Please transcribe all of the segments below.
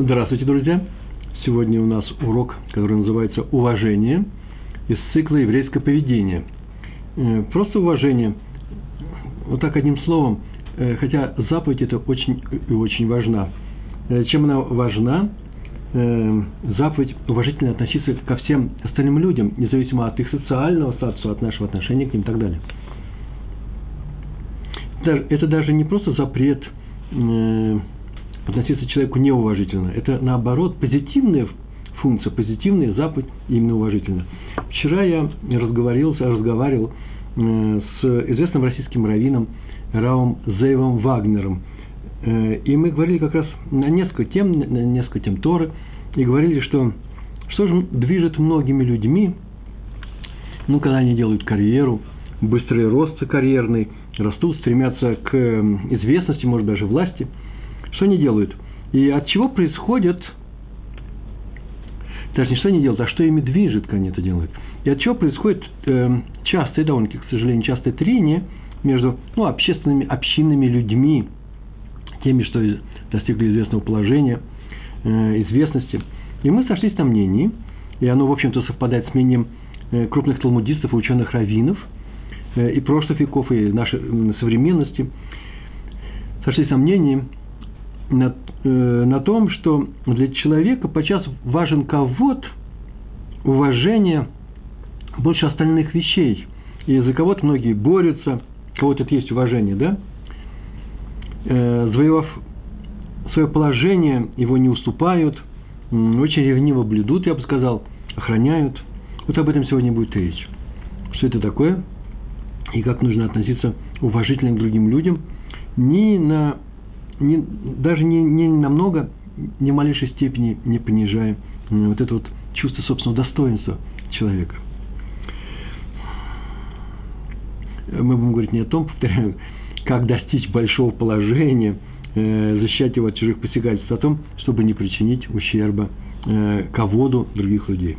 Здравствуйте, друзья! Сегодня у нас урок, который называется «Уважение» из цикла «Еврейское поведение». Э, просто уважение, вот так одним словом, э, хотя заповедь это очень и очень важна. Э, чем она важна? Заповедь уважительно относиться ко всем остальным людям, независимо от их социального статуса, от нашего отношения к ним и так далее. Это даже не просто запрет относиться к человеку неуважительно. Это, наоборот, позитивная функция, позитивная заповедь именно уважительно. Вчера я разговаривался, разговаривал э, с известным российским раввином Раум Зейвом Вагнером. Э, и мы говорили как раз на несколько тем, на несколько тем Торы, и говорили, что что же движет многими людьми, ну, когда они делают карьеру, быстрый рост карьерный, растут, стремятся к известности, может, даже власти – что они делают? И от чего происходит, даже не что они делают, а что ими движет, когда они это делают. И от чего происходит э, частое, довольно-таки, к сожалению, частое трение между ну, общественными, общинными людьми, теми, что достигли известного положения, э, известности. И мы сошлись на мнении, и оно, в общем-то, совпадает с мнением э, крупных талмудистов и ученых раввинов, э, и прошлых веков, и нашей современности, сошлись на мнении, на, э, на том, что для человека подчас важен кого-то, уважение больше остальных вещей. И за кого-то многие борются, кого-то есть уважение, да? Э, завоевав свое положение, его не уступают, очень ревниво блюдут, я бы сказал, охраняют. Вот об этом сегодня будет речь. Что это такое? И как нужно относиться уважительно к другим людям, не на не, даже не, не намного, ни в малейшей степени не понижая вот это вот чувство собственного достоинства человека. Мы будем говорить не о том, повторяю, как достичь большого положения, э, защищать его от чужих посягательств, а о том, чтобы не причинить ущерба э, ководу других людей.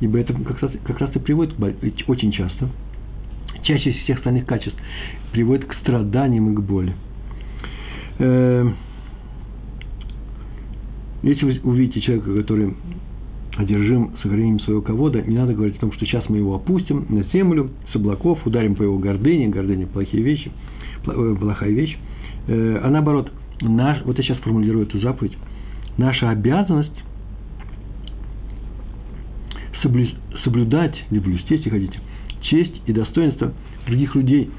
Ибо это как раз, как раз и приводит очень часто, чаще всех остальных качеств, приводит к страданиям и к боли. Э, если вы увидите человека, который одержим сохранением своего ковода, не надо говорить о том, что сейчас мы его опустим на землю с облаков, ударим по его гордыне, гордыня – плохие вещи, э, плохая вещь, э, а наоборот, наш, вот я сейчас формулирую эту заповедь, наша обязанность соблюдать, или блюсти, если хотите, честь и достоинство других людей,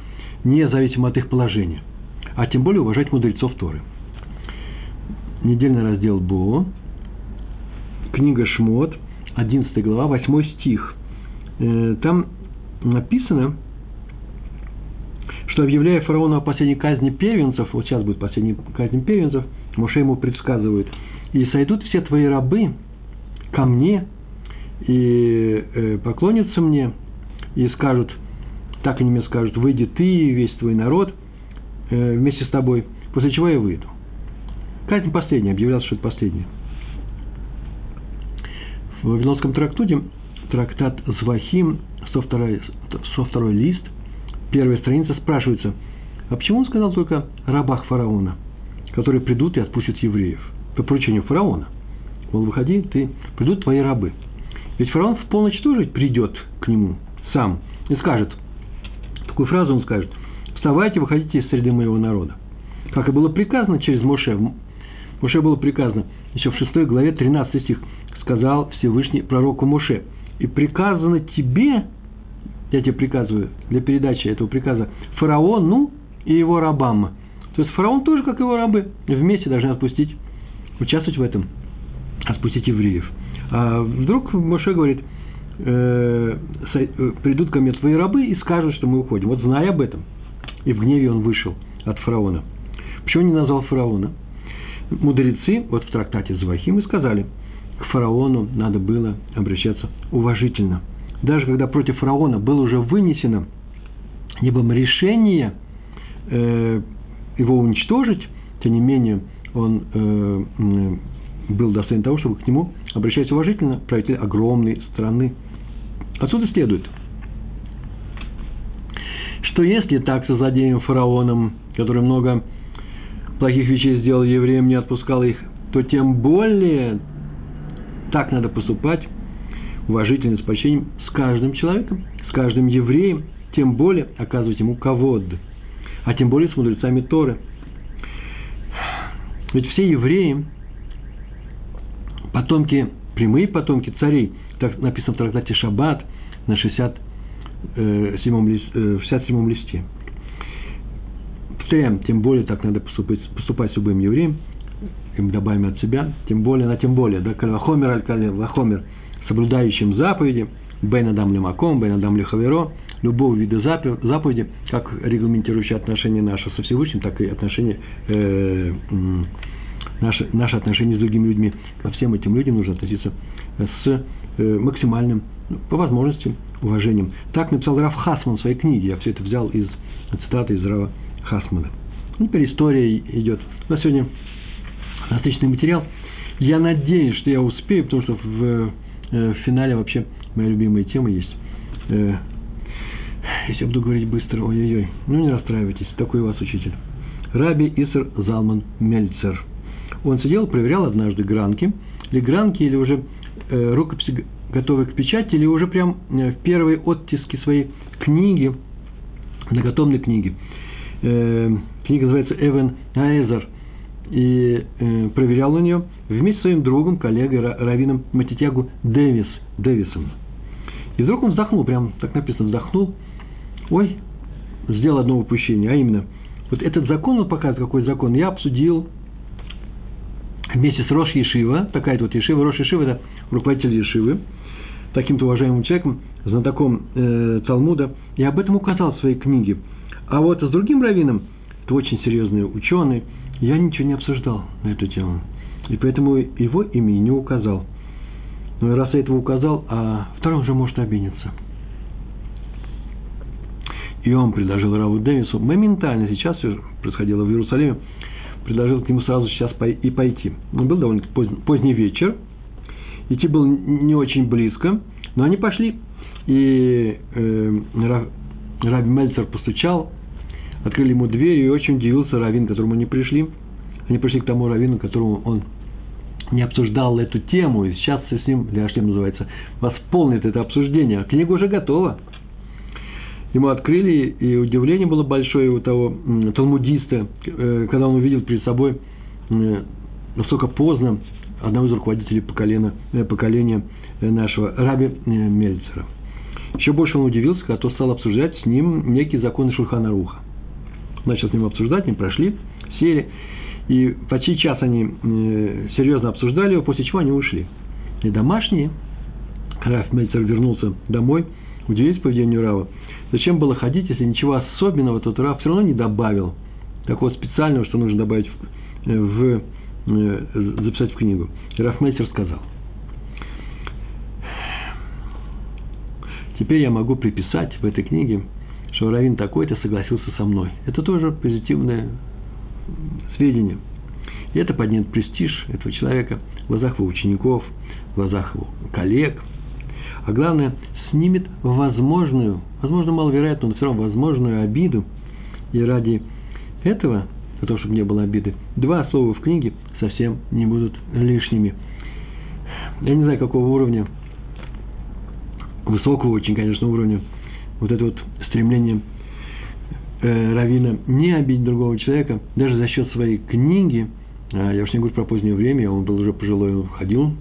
независимо от их положения – а тем более уважать мудрецов Торы. Недельный раздел Бо, книга Шмот, 11 глава, 8 стих. Э, там написано, что объявляя фараону о последней казни первенцев, вот сейчас будет последняя казнь первенцев, Моше ему предсказывает, и сойдут все твои рабы ко мне, и э, поклонятся мне, и скажут, так они мне скажут, выйди ты и весь твой народ – Э, вместе с тобой, после чего я выйду. Казнь последняя, объявлялось, что это последняя. В Вавилонском трактуте, трактат Звахим, 102, 102 лист, первая страница, спрашивается, а почему он сказал только рабах фараона, которые придут и отпустят евреев? По поручению фараона. Мол, выходи, ты, придут твои рабы. Ведь фараон в полночь тоже придет к нему сам и скажет, такую фразу он скажет – вставайте, выходите из среды моего народа. Как и было приказано через Моше. Моше было приказано, еще в 6 главе 13 стих, сказал Всевышний пророку Моше, и приказано тебе, я тебе приказываю для передачи этого приказа, фараону и его рабам. То есть фараон тоже, как его рабы, вместе должны отпустить, участвовать в этом, отпустить евреев. А вдруг Моше говорит, э, э, придут ко мне твои рабы и скажут, что мы уходим. Вот зная об этом – и в гневе он вышел от фараона. Почему не назвал фараона? Мудрецы, вот в трактате Звахим, и сказали, к фараону надо было обращаться уважительно. Даже когда против фараона было уже вынесено небом решение э, его уничтожить, тем не менее он э, был достоин того, чтобы к нему обращаться уважительно, правитель огромной страны. Отсюда следует – что если так со злодеем фараоном, который много плохих вещей сделал евреям, не отпускал их, то тем более так надо поступать уважительно, с почтением с каждым человеком, с каждым евреем, тем более оказывать ему ковод, а тем более с мудрецами Торы. Ведь все евреи, потомки, прямые потомки царей, так написано в трактате Шаббат на 67 э, 67 э, листе. Повторяем, тем более так надо поступать, поступать с любым евреем, и мы добавим от себя, тем более, на тем более, да, кальвахомер аль вахомер, соблюдающим заповеди, бен адам лимаком, бен адам лихаверо, любого вида заповеди, как регламентирующие отношения наши со Всевышним, так и отношения, э, наши, наши отношения с другими людьми. Ко всем этим людям нужно относиться с э, максимальным, ну, по возможности, уважением. Так написал Раф Хасман в своей книге. Я все это взял из цитаты из Рава Хасмана. Теперь история идет. У нас сегодня отличный материал. Я надеюсь, что я успею, потому что в, э, в финале вообще моя любимая тема есть. Э, если я буду говорить быстро, ой-ой-ой, ну не расстраивайтесь, такой у вас учитель. Раби Исер Залман Мельцер. Он сидел, проверял однажды гранки, или гранки, или уже э, рукописи готовы к печати, или уже прям э, в первые оттиски своей книги, многотомной книги. Э, книга называется Эвен Аэзер. И э, проверял на нее вместе с своим другом, коллегой, раввином Матитягу Дэвис, Дэвисом. И вдруг он вздохнул, прям так написано, вздохнул, ой, сделал одно упущение, а именно, вот этот закон, он показывает, какой закон, я обсудил вместе с Рош Ешива, такая вот Ешива, Рош Ешива – это руководитель Ешивы, таким-то уважаемым человеком, знатоком э, Талмуда, и об этом указал в своей книге. А вот с другим раввином, это очень серьезный ученый, я ничего не обсуждал на эту тему. И поэтому его имя не указал. Но раз я этого указал, а второй уже может обидеться. И он предложил Раву Дэвису, моментально сейчас все происходило в Иерусалиме, предложил к нему сразу сейчас и пойти. Он был довольно поздний вечер, идти было не очень близко, но они пошли. И э, Раби Мельцер постучал, открыли ему дверь, и очень удивился Равин, к которому они пришли. Они пришли к тому Равину, которому он не обсуждал эту тему, и сейчас с ним, Ляшлем называется, восполнит это обсуждение. Книга уже готова. Ему открыли, и удивление было большое у того талмудиста, э, когда он увидел перед собой э, настолько поздно одного из руководителей поколения, э, поколения нашего Раби Мельцера. Еще больше он удивился, когда тот стал обсуждать с ним некие законы Шульхана Руха. Начал с ним обсуждать, они прошли, сели, и почти час они серьезно обсуждали его, после чего они ушли. И домашние, Раф Мельцер вернулся домой, удивились поведению Рава. Зачем было ходить, если ничего особенного тот Рав все равно не добавил, такого специального, что нужно добавить в, в записать в книгу. И Раф Мельцер сказал, теперь я могу приписать в этой книге, что Равин такой-то согласился со мной. Это тоже позитивное сведения. И это поднимет престиж этого человека в глазах его учеников, в глазах его коллег. А главное, снимет возможную, возможно, маловероятную, но все равно возможную обиду. И ради этого, того, чтобы не было обиды, два слова в книге совсем не будут лишними. Я не знаю, какого уровня, высокого очень, конечно, уровня, вот это вот стремление э, Равина не обидеть другого человека, даже за счет своей книги, а я уж не говорю про позднее время, он был уже пожилой, он ходил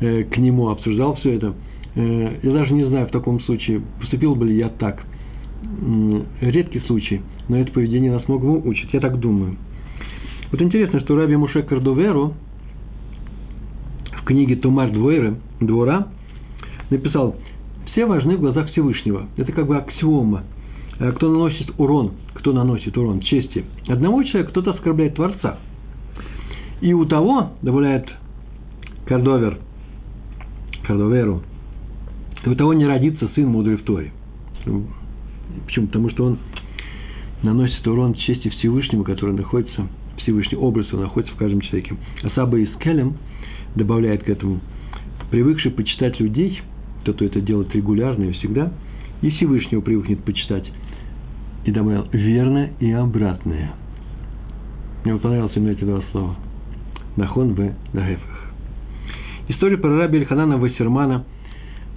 э, к нему, обсуждал все это. Э, я даже не знаю в таком случае, поступил бы ли я так. Редкий случай, но это поведение нас многому учит, я так думаю. Вот интересно, что Раби Муше Кардоверу в книге Тумар Двойры, Двора, написал, все важны в глазах Всевышнего. Это как бы аксиома. Э, кто наносит урон, кто наносит урон чести одного человека, кто-то оскорбляет Творца. И у того, добавляет Кардовер, Кардоверу, у того не родится сын мудрый в Торе. Ну, почему? Потому что он наносит урон чести Всевышнему, который находится, Всевышний образ его находится в каждом человеке. А Саба Искелем добавляет к этому, привыкший почитать людей, тот, кто это делает регулярно и всегда, и Всевышнего привыкнет почитать и добавил верно и обратное. Мне понравилось именно эти два слова. Нахон в Нагефах. История про раби Ильханана Вассермана,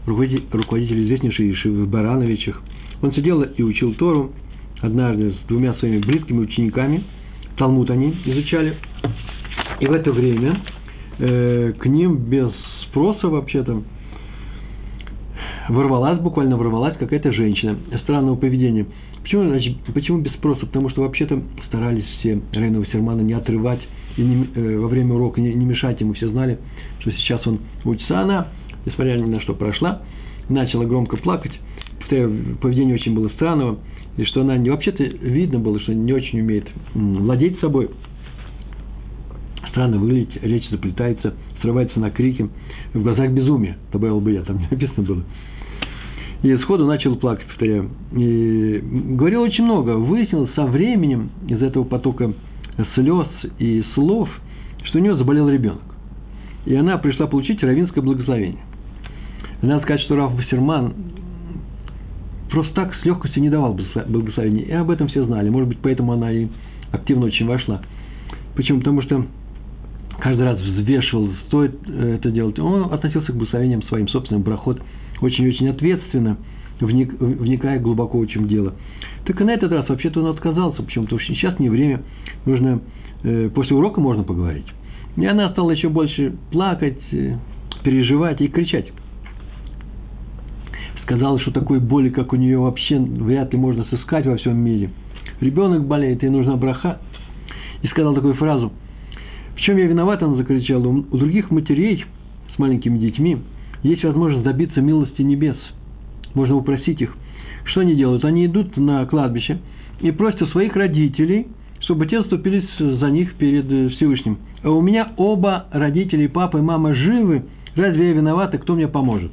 руководитель известнейшей Ишивы в Барановичах. Он сидел и учил Тору однажды с двумя своими близкими учениками. Талмуд они изучали. И в это время э, к ним без спроса вообще-то ворвалась, буквально ворвалась какая-то женщина странного поведения. Почему, значит, почему без спроса? Потому что вообще-то старались все Рейнова Сермана не отрывать и не, э, во время урока не, не мешать ему. Все знали, что сейчас он учится. Она, несмотря ни на что прошла, начала громко плакать. Поведение очень было странного. И что она не вообще-то видно было, что не очень умеет владеть собой. Странно выглядит, речь заплетается, срывается на крики. В глазах безумие, добавил бы я, там не написано было. И сходу начал плакать, повторяю. И говорил очень много. Выяснилось со временем из этого потока слез и слов, что у нее заболел ребенок. И она пришла получить равинское благословение. Надо сказать, что Раф Басерман просто так с легкостью не давал благословения. И об этом все знали. Может быть, поэтому она и активно очень вошла. Почему? Потому что каждый раз взвешивал, стоит э, это делать. Он относился к благословениям своим собственным, брахот – очень-очень ответственно, вник, вникая глубоко, в чем дело. Так и на этот раз вообще-то он отказался, почему? Потому что сейчас не время, нужно, э, после урока можно поговорить. И она стала еще больше плакать, э, переживать и кричать. Сказала, что такой боли, как у нее вообще вряд ли можно сыскать во всем мире. Ребенок болеет, ей нужна браха. И сказал такую фразу. В чем я виноват, она закричала. У других матерей с маленькими детьми – есть возможность добиться милости небес. Можно упросить их. Что они делают? Они идут на кладбище и просят у своих родителей, чтобы те вступились за них перед Всевышним. А у меня оба родителей, папа и мама живы. Разве я виноват, и кто мне поможет?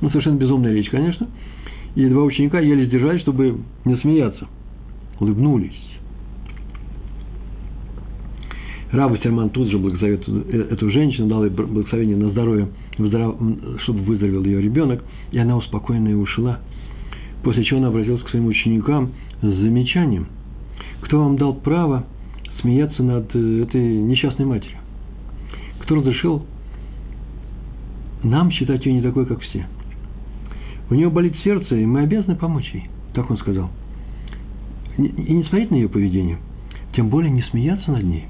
Ну, совершенно безумная речь, конечно. И два ученика еле сдержались, чтобы не смеяться. Улыбнулись. Раба Серман тут же благословил эту женщину, дал ей благословение на здоровье чтобы выздоровел ее ребенок, и она успокоенно и ушла. После чего она обратилась к своим ученикам с замечанием. Кто вам дал право смеяться над э, этой несчастной матерью? Кто разрешил нам считать ее не такой, как все? У нее болит сердце, и мы обязаны помочь ей. Так он сказал. И не смотреть на ее поведение, тем более не смеяться над ней.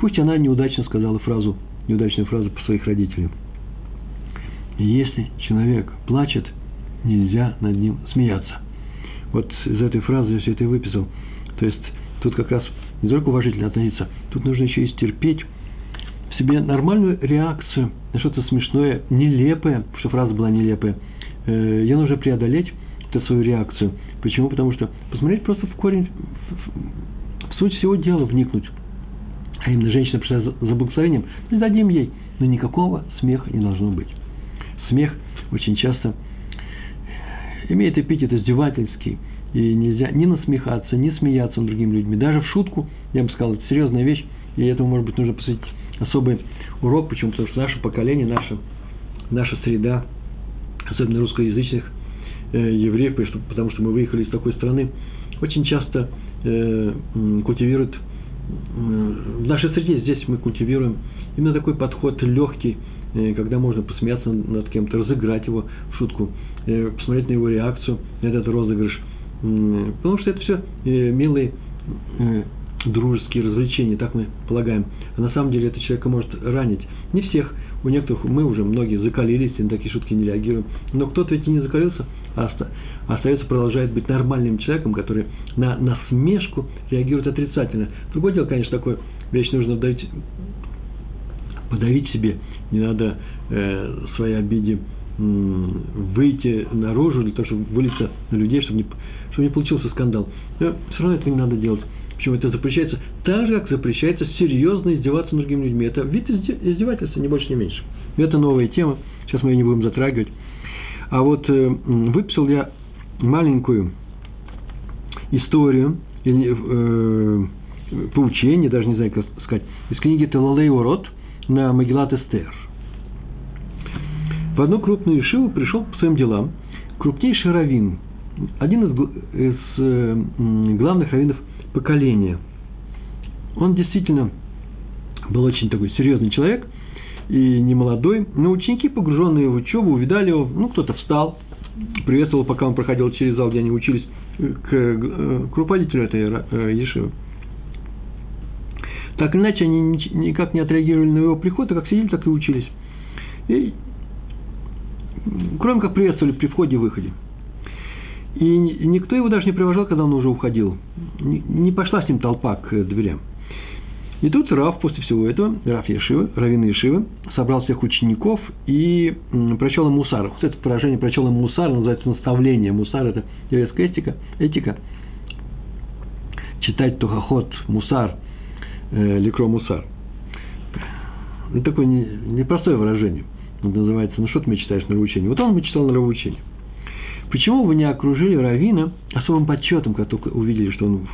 Пусть она неудачно сказала фразу, неудачную фразу по своих родителям – если человек плачет, нельзя над ним смеяться. Вот из этой фразы я все это и выписал. То есть тут как раз не только уважительно относиться, тут нужно еще и стерпеть в себе нормальную реакцию на что-то смешное, нелепое, потому что фраза была нелепая. Э, Ее нужно преодолеть, эту свою реакцию. Почему? Потому что посмотреть просто в корень, в, в суть всего дела вникнуть. А именно женщина пришла за, за благословением, не дадим ей, но никакого смеха не должно быть смех очень часто имеет эпитет издевательский, и нельзя ни насмехаться, ни смеяться над другими людьми. Даже в шутку, я бы сказал, это серьезная вещь, и этому, может быть, нужно посвятить особый урок. Почему? Потому что наше поколение, наша, наша среда, особенно русскоязычных э, евреев, потому что мы выехали из такой страны, очень часто э, культивирует э, в нашей среде, здесь мы культивируем именно такой подход легкий, когда можно посмеяться над кем-то, разыграть его в шутку, э, посмотреть на его реакцию этот розыгрыш. Потому что это все э, милые э, дружеские развлечения, так мы полагаем. А на самом деле это человека может ранить. Не всех, у некоторых мы уже многие закалились и на такие шутки не реагируем. Но кто-то ведь и не закалился, а остается, продолжает быть нормальным человеком, который на насмешку реагирует отрицательно. Другое дело, конечно, такое вещь нужно давить, подавить себе не надо э, своей обиде выйти наружу для того, чтобы вылиться на людей, чтобы не, чтобы не получился скандал. Но все равно это не надо делать. Почему это запрещается? Так же, как запрещается серьезно издеваться над другими людьми. Это вид издевательства, не больше, не меньше. Это новая тема, сейчас мы ее не будем затрагивать. А вот э, выписал я маленькую историю, э, поучение, даже не знаю, как сказать, из книги Телалей Урод – на Магеллат Эстер. В одну крупную Ишиву пришел по своим делам крупнейший раввин, один из, из э, главных раввинов поколения. Он действительно был очень такой серьезный человек и не молодой, но ученики, погруженные в учебу, увидали его, ну, кто-то встал, приветствовал, пока он проходил через зал, где они учились, к, к руководителю этой э, ешивы. Так иначе, они никак не отреагировали на его приход, а как сидели, так и учились. И кроме как приветствовали при входе и выходе. И никто его даже не провожал, когда он уже уходил. Не пошла с ним толпа к дверям. И тут Раф после всего этого, Раф Ешива, Равин Ешива, собрал всех учеников и прочел им мусар. Вот это выражение прочел им мусар, называется наставление. Мусар – это еврейская этика. этика. Читать тухахот, мусар, э, ликро мусар. Это такое непростое выражение. Это называется, ну что ты мне читаешь нравоучение? Вот он мне читал нравоучение. Почему вы не окружили Равина особым подсчетом, когда только увидели, что он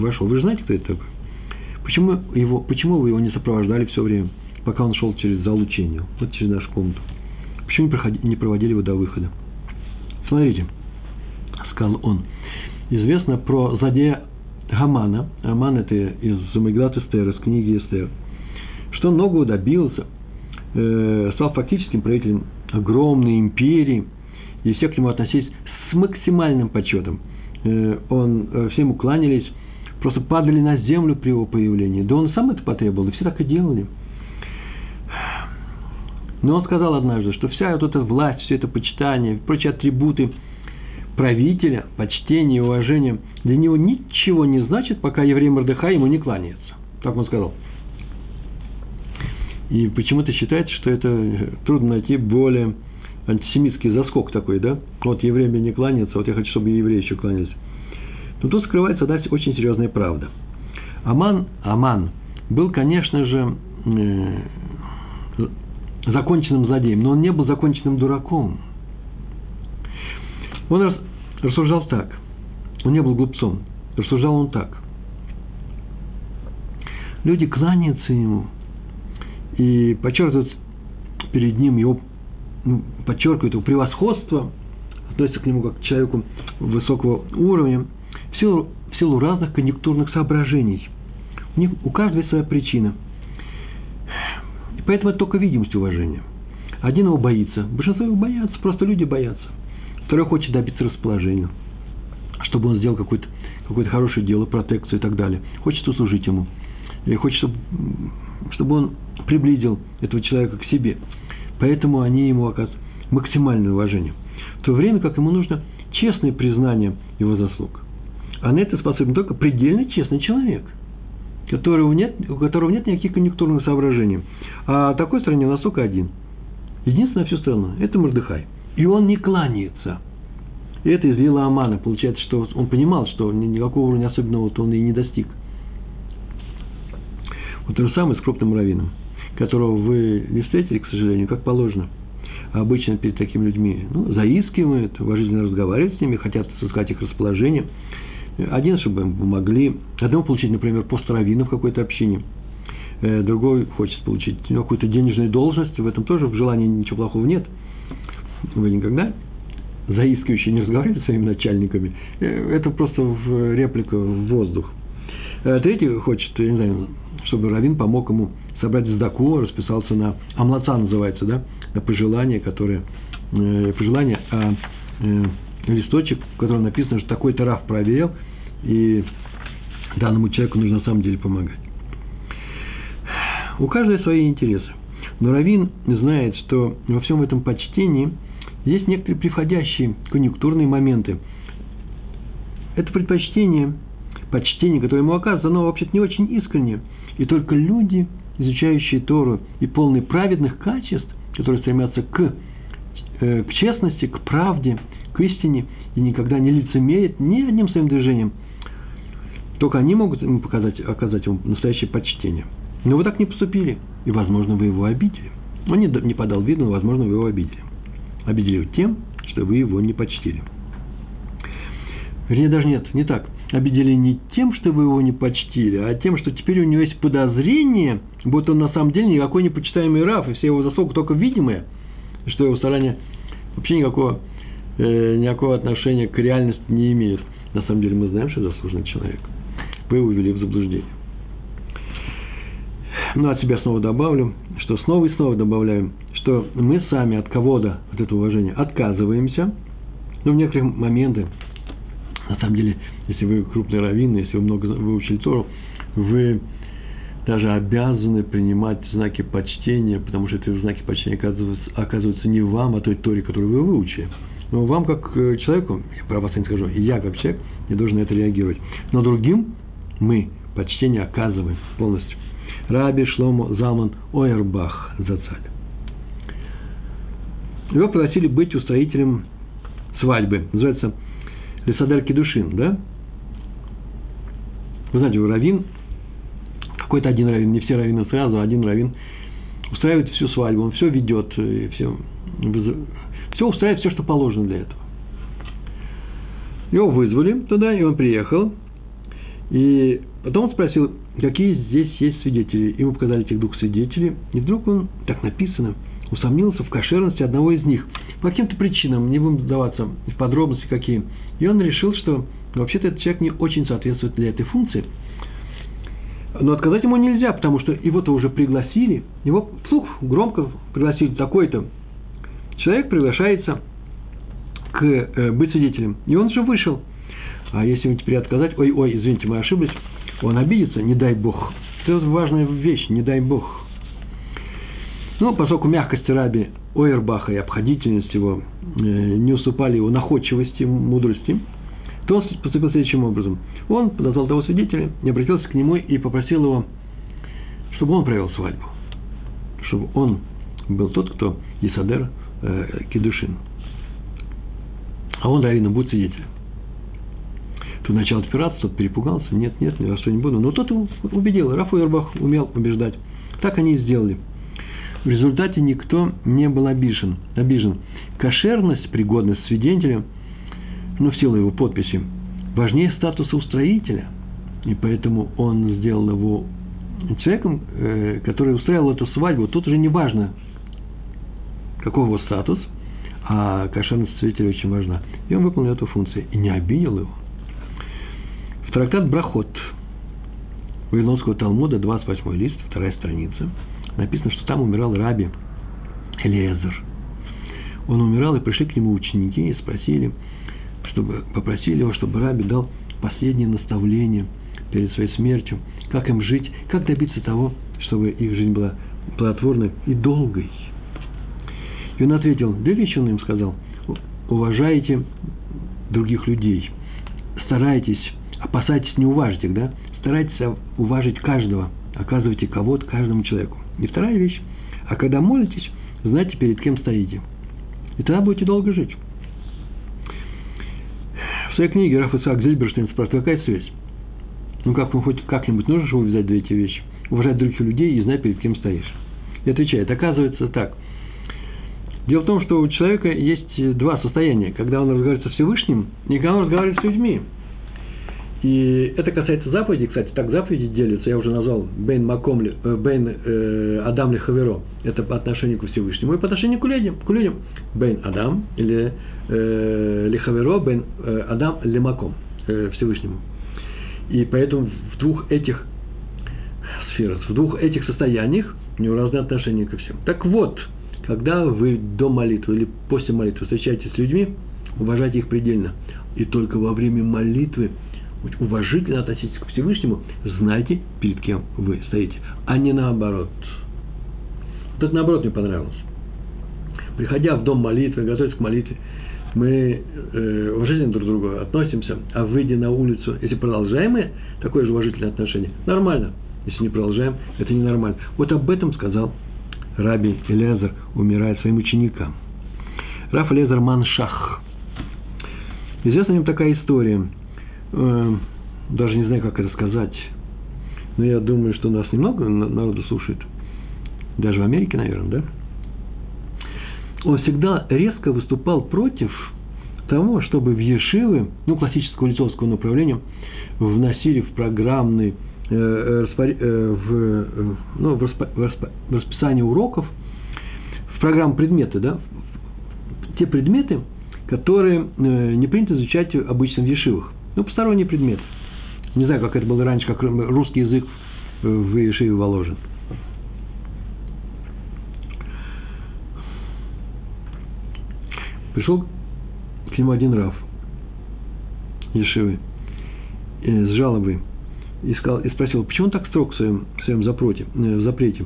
вошел? Вы же знаете, кто это такой? Почему, его, почему вы его не сопровождали все время, пока он шел через зал учения, вот через нашу комнату? Почему не, проводили его до выхода? Смотрите, сказал он. Известно про злодея Гамана. Гаман – это из Мегдат Эстер, из книги Эстер. Что многого добился, э, стал фактическим правителем огромной империи, и все к нему относились с максимальным почетом. Э, он, э, всем укланялись, просто падали на землю при его появлении. Да он сам это потребовал, и все так и делали. Но он сказал однажды, что вся вот эта власть, все это почитание, прочие атрибуты правителя, почтение уважение для него ничего не значит, пока еврей Мордыхай ему не кланяется. Так он сказал. И почему-то считается, что это трудно найти более антисемитский заскок такой, да? Вот евреи мне не кланяются, вот я хочу, чтобы евреи еще кланялись. Но тут скрывается да, очень серьезная правда. Аман, Аман был, конечно же, э, законченным злодеем, но он не был законченным дураком. Он рассуждал так. Он не был глупцом. Рассуждал он так. Люди кланяются ему и подчеркивают перед ним его, подчеркивают его превосходство, относятся к нему как к человеку высокого уровня – в силу, в силу разных конъюнктурных соображений. У, них, у каждого своя причина. И поэтому это только видимость уважения. Один его боится, большинство его боятся, просто люди боятся. Второй хочет добиться расположения, чтобы он сделал какое-то какое хорошее дело, протекцию и так далее. Хочет услужить ему. И хочет, чтобы, чтобы он приблизил этого человека к себе. Поэтому они ему оказывают максимальное уважение. В то время как ему нужно честное признание его заслуг. А на это способен только предельно честный человек, которого нет, у которого нет никаких конъюнктурных соображений. А такой стране у нас только один. Единственное всю страну – это Мордыхай. И он не кланяется. И это из Вилла Амана. Получается, что он понимал, что никакого уровня особенного-то он и не достиг. Вот то же самое с крупным раввином, которого вы не встретили, к сожалению, как положено. Обычно перед такими людьми ну, заискивают, уважительно разговаривают с ними, хотят сыскать их расположение – один, чтобы им помогли. Одному получить, например, пост раввина в какой-то общине. Э, другой хочет получить какую-то денежную должность. В этом тоже в желании ничего плохого нет. Вы никогда заискивающие не разговариваете с своими начальниками. Э, это просто в реплика в воздух. Э, третий хочет, я не знаю, чтобы Равин помог ему собрать сдаку, расписался на амлаца называется, да, на пожелание, которое, пожелание, а листочек, в котором написано, что такой-то Раф проверил, и данному человеку нужно на самом деле помогать. У каждого свои интересы. Но Равин знает, что во всем этом почтении есть некоторые приходящие конъюнктурные моменты. Это предпочтение, почтение, которое ему оказывается, оно вообще-то не очень искреннее. И только люди, изучающие Тору и полные праведных качеств, которые стремятся к, э, к честности, к правде, к истине и никогда не лицемерит ни одним своим движением. Только они могут ему показать, оказать ему настоящее почтение. Но вы так не поступили, и, возможно, вы его обидели. Он не подал виду, но, возможно, вы его обидели. Обидели тем, что вы его не почтили. Вернее, даже нет, не так. Обидели не тем, что вы его не почтили, а тем, что теперь у него есть подозрение, будто он на самом деле никакой не почитаемый Раф, и все его заслуги только видимые, что его старания вообще никакого э, никакого отношения к реальности не имеет. На самом деле мы знаем, что заслуженный человек. Вы его ввели в заблуждение. ну, от себя снова добавлю, что снова и снова добавляем, что мы сами от кого-то, от этого уважения, отказываемся, но в некоторых моментах, на самом деле, если вы крупный раввин, если вы много выучили Тору, вы даже обязаны принимать знаки почтения, потому что эти знаки почтения оказываются, оказываются не вам, а той Торе, которую вы выучили. Но вам, как э, человеку, я про вас не скажу, я, как человек, не должен на это реагировать. Но другим мы почтение оказываем полностью. Раби Шломо Залман Ойербах Зацаль. Его пригласили быть устроителем свадьбы. Называется Лесадар Кедушин, да? Вы знаете, раввин, какой-то один раввин, не все раввины сразу, а один раввин устраивает всю свадьбу, он все ведет, и все, все устраивает, все, что положено для этого. Его вызвали туда, и он приехал, и потом он спросил, какие здесь есть свидетели. Ему показали этих двух свидетелей, и вдруг он, так написано, усомнился в кошерности одного из них. По каким-то причинам, не будем вдаваться в подробности какие. И он решил, что вообще-то этот человек не очень соответствует для этой функции. Но отказать ему нельзя, потому что его-то уже пригласили, его вслух громко пригласили такой-то. Человек приглашается к э, быть свидетелем. И он же вышел. А если ему теперь отказать, ой, ой, извините, мы ошиблись, он обидится, не дай бог. Это важная вещь, не дай бог. Ну, поскольку мягкость раби Ойербаха и обходительность его э, не уступали его находчивости, мудрости, то он поступил следующим образом. Он подозвал того свидетеля, и обратился к нему и попросил его, чтобы он провел свадьбу. Чтобы он был тот, кто Исадер э, Кедушин. А он раввином будет свидетелем. Тут начал отпираться, тот перепугался. Нет, нет, за что не буду. Но тот его убедил. Раф Ирбах умел убеждать. Так они и сделали. В результате никто не был обижен. обижен. Кошерность, пригодность свидетеля, ну, в силу его подписи, важнее статуса устроителя. И поэтому он сделал его человеком, э, который устраивал эту свадьбу. Тут уже не важно, какой его статус, а кошерность свидетеля очень важна. И он выполнил эту функцию и не обидел его. В трактат Брахот Вавилонского Талмуда, 28 лист, вторая страница – написано, что там умирал раби Элиезер. Он умирал, и пришли к нему ученики и спросили, чтобы, попросили его, чтобы раби дал последнее наставление перед своей смертью, как им жить, как добиться того, чтобы их жизнь была плодотворной и долгой. И он ответил, две вещи он им сказал, уважайте других людей, старайтесь, опасайтесь не уважить их, да, старайтесь уважить каждого, оказывайте кого-то каждому человеку. И вторая вещь. А когда молитесь, знайте, перед кем стоите. И тогда будете долго жить. Своей книге Раф Исаак Зельберштейн спрашивает, какая связь? Ну, как, ну, хоть как-нибудь нужно же увязать две эти вещи? Уважать других людей и знать, перед кем стоишь. И отвечает, оказывается так. Дело в том, что у человека есть два состояния, когда он разговаривает со Всевышним и когда он разговаривает с людьми. И это касается заповедей, кстати, так заповеди делятся, я уже назвал Бейн Маком, э, Бейн э, Адам Хаверо, это по отношению к Всевышнему, и по отношению к людям, к людям. Бейн Адам или э, Лихаверо, Бейн э, Адам Лемаком э, Всевышнему. И поэтому в двух этих сферах, в двух этих состояниях у него разные отношения ко всем. Так вот, когда вы до молитвы или после молитвы встречаетесь с людьми, уважайте их предельно. И только во время молитвы – уважительно относитесь к Всевышнему, знайте, перед кем вы стоите, а не наоборот. Вот это наоборот мне понравилось. Приходя в дом молитвы, готовясь к молитве, мы э, уважительно друг к другу относимся, а выйдя на улицу, если продолжаем мы такое же уважительное отношение, нормально. Если не продолжаем, это ненормально. Вот об этом сказал Раби Элезер, умирая своим ученикам. Раф Элезер Маншах. Известна им такая история – Э, даже не знаю, как это сказать, но я думаю, что нас немного народу слушает, даже в Америке, наверное, да? Он всегда резко выступал против того, чтобы в Ешивы, ну, классического лицовского направления, вносили в программный, э, э, в, ну, в, распо, в расписание уроков, в программу предметы, да, те предметы, которые не принято изучать обычно в Ешивах. Ну, посторонний предмет. Не знаю, как это было раньше, как русский язык в Ешиве Воложен. Пришел к нему один Раф Ешивы э, с жалобой и, сказал, и спросил, почему он так строг в своем, в своем запроте, э, в запрете.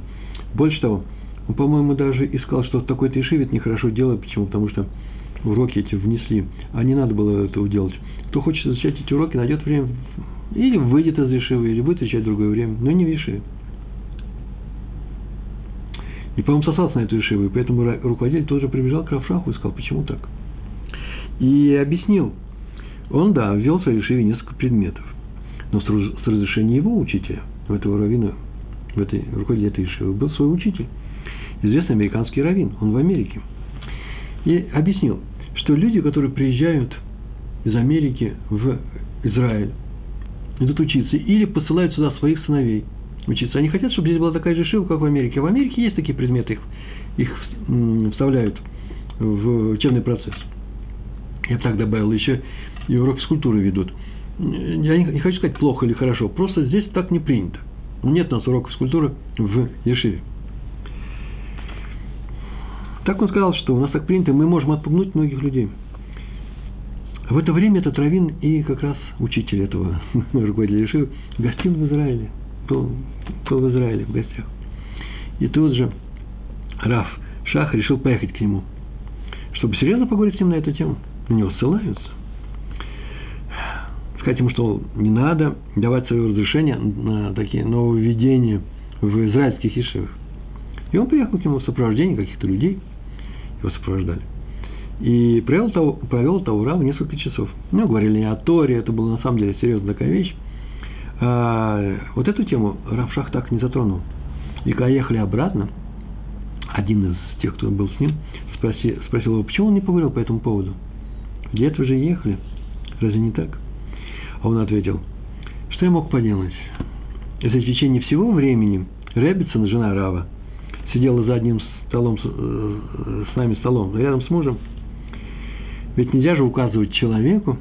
Больше того, он, по-моему, даже и сказал, что в такой-то Ешиве это нехорошо делать. Почему? Потому что уроки эти внесли, а не надо было этого делать. Кто хочет изучать эти уроки, найдет время, или выйдет из Ешивы, или будет изучать другое время, но не в Ешиве. И, по-моему, сосался на эту Ешиву, и поэтому руководитель тоже прибежал к Равшаху и сказал, почему так. И объяснил. Он, да, ввел в своей Ешиве несколько предметов, но с разрешения его учителя, у этого равина, в этой, руководителе этой Ешивы, был свой учитель, известный американский раввин, он в Америке. И объяснил, что люди, которые приезжают из Америки в Израиль, идут учиться, или посылают сюда своих сыновей учиться. Они хотят, чтобы здесь была такая же шива, как в Америке. В Америке есть такие предметы, их, их вставляют в учебный процесс. Я так добавил, еще и урок физкультуры ведут. Я не, не хочу сказать плохо или хорошо, просто здесь так не принято. Нет у нас уроков физкультуры в Ешиве. Так он сказал, что у нас так принято, мы можем отпугнуть многих людей. В это время этот раввин и как раз учитель этого руководителя Ешивы гостил в Израиле. Был, был в Израиле в гостях. И тут же Раф Шах решил поехать к нему, чтобы серьезно поговорить с ним на эту тему. На него ссылаются. Сказать ему, что не надо давать свое разрешение на такие нововведения в израильских ешивах. И он приехал к нему в сопровождении каких-то людей – его сопровождали. И провел, провел Таурав несколько часов. Ну, говорили не о Торе, это была на самом деле серьезная такая вещь. А, вот эту тему Равшах так не затронул. И когда ехали обратно, один из тех, кто был с ним, спроси, спросил его, почему он не поговорил по этому поводу? Где это же ехали? Разве не так? А он ответил, что я мог поделать? Если в течение всего времени Реббитсон, жена Рава, сидела за одним столом, э, с нами столом, рядом с мужем. Ведь нельзя же указывать человеку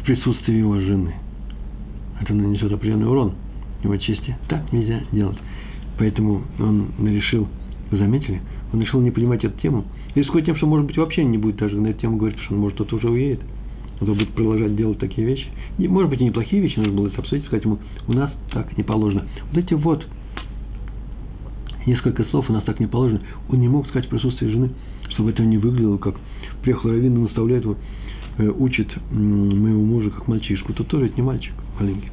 в присутствии его жены. Это нанесет определенный урон его чести. Так нельзя делать. Поэтому он решил, вы заметили, он решил не понимать эту тему. Рискует тем, что, может быть, вообще не будет даже на эту тему говорить, что он, может, тот уже уедет. То будет продолжать делать такие вещи. И, может быть, и неплохие вещи, нужно было это обсудить, сказать ему, у нас так не положено. Вот эти вот несколько слов у нас так не положено. Он не мог сказать в присутствии жены, чтобы это не выглядело, как приехал Равин и наставляет его, э, учит моего мужа как мальчишку. То тоже это не мальчик маленький.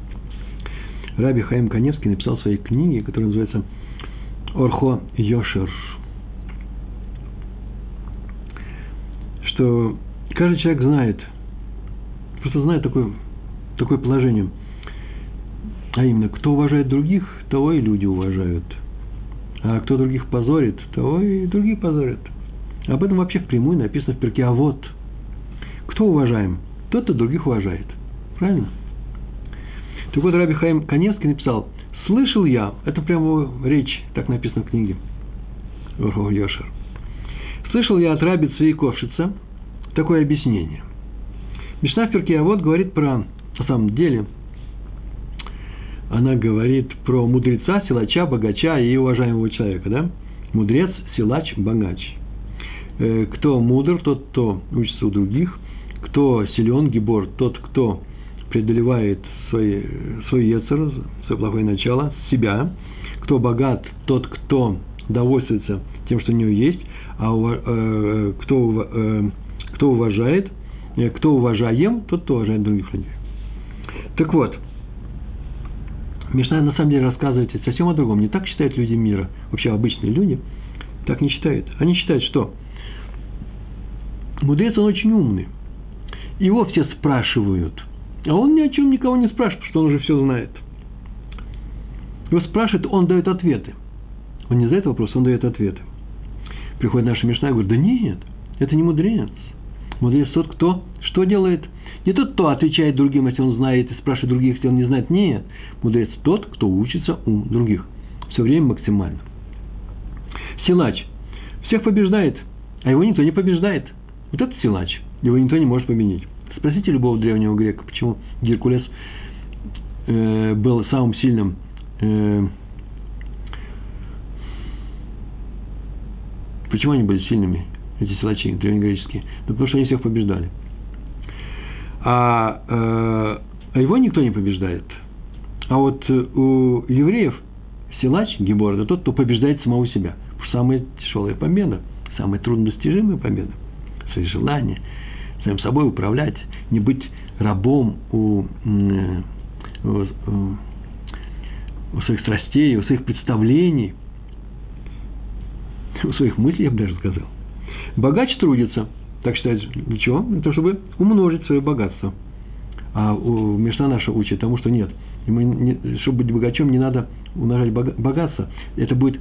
Раби Хаим Каневский написал в своей книге, которая называется «Орхо Йошер», что каждый человек знает, просто знает такое, такое положение, а именно, кто уважает других, того и люди уважают – а кто других позорит, то и другие позорят. Об этом вообще впрямую написано в перке. А вот кто уважаем? Тот, кто других уважает. Правильно? Так вот, Раби Хаим Каневский написал, слышал я, это прямо речь, так написано в книге, Йошер. Слышал я от Раби Цвейковшица такое объяснение. Мишна в перке, а вот говорит про, на самом деле, она говорит про мудреца, силача, богача и уважаемого человека, да? Мудрец, силач, богач. Э, кто мудр, тот, кто учится у других. Кто силен, гибор, тот, кто преодолевает свои, свой яцер, свое плохое начало, себя. Кто богат, тот, кто довольствуется тем, что у него есть. А э, кто, э, кто уважает, э, кто уважаем, тот, кто уважает других людей. Так вот – Мишна на самом деле рассказывает совсем о другом. Не так считают люди мира. Вообще обычные люди так не считают. Они считают, что мудрец, он очень умный. Его все спрашивают. А он ни о чем никого не спрашивает, что он уже все знает. Его спрашивают, он дает ответы. Он не задает вопрос, он дает ответы. Приходит наша Мишна и говорит, да нет, это не мудрец. Мудрец тот, кто что делает – не тот, кто отвечает другим, если он знает, и спрашивает других, если он не знает. Нет. Мудрец тот, кто учится у других. Все время максимально. Силач. Всех побеждает, а его никто не побеждает. Вот это силач. Его никто не может победить. Спросите любого древнего грека, почему Геркулес э, был самым сильным э, Почему они были сильными? эти силачи древнегреческие? Да потому что они всех побеждали. А, э, а его никто не побеждает. А вот у евреев силач, Гибор, это тот, кто побеждает самого себя. Самая тяжелая победа, самая труднодостижимая победа. Свои желания, самим собой управлять, не быть рабом у, у, у своих страстей, у своих представлений, у своих мыслей, я бы даже сказал. Богач трудится, так считается, для чего? Для того, чтобы умножить свое богатство. А у Мишна наша учит тому, что нет. Ему не, чтобы быть богачом, не надо умножать богатство. Это будет...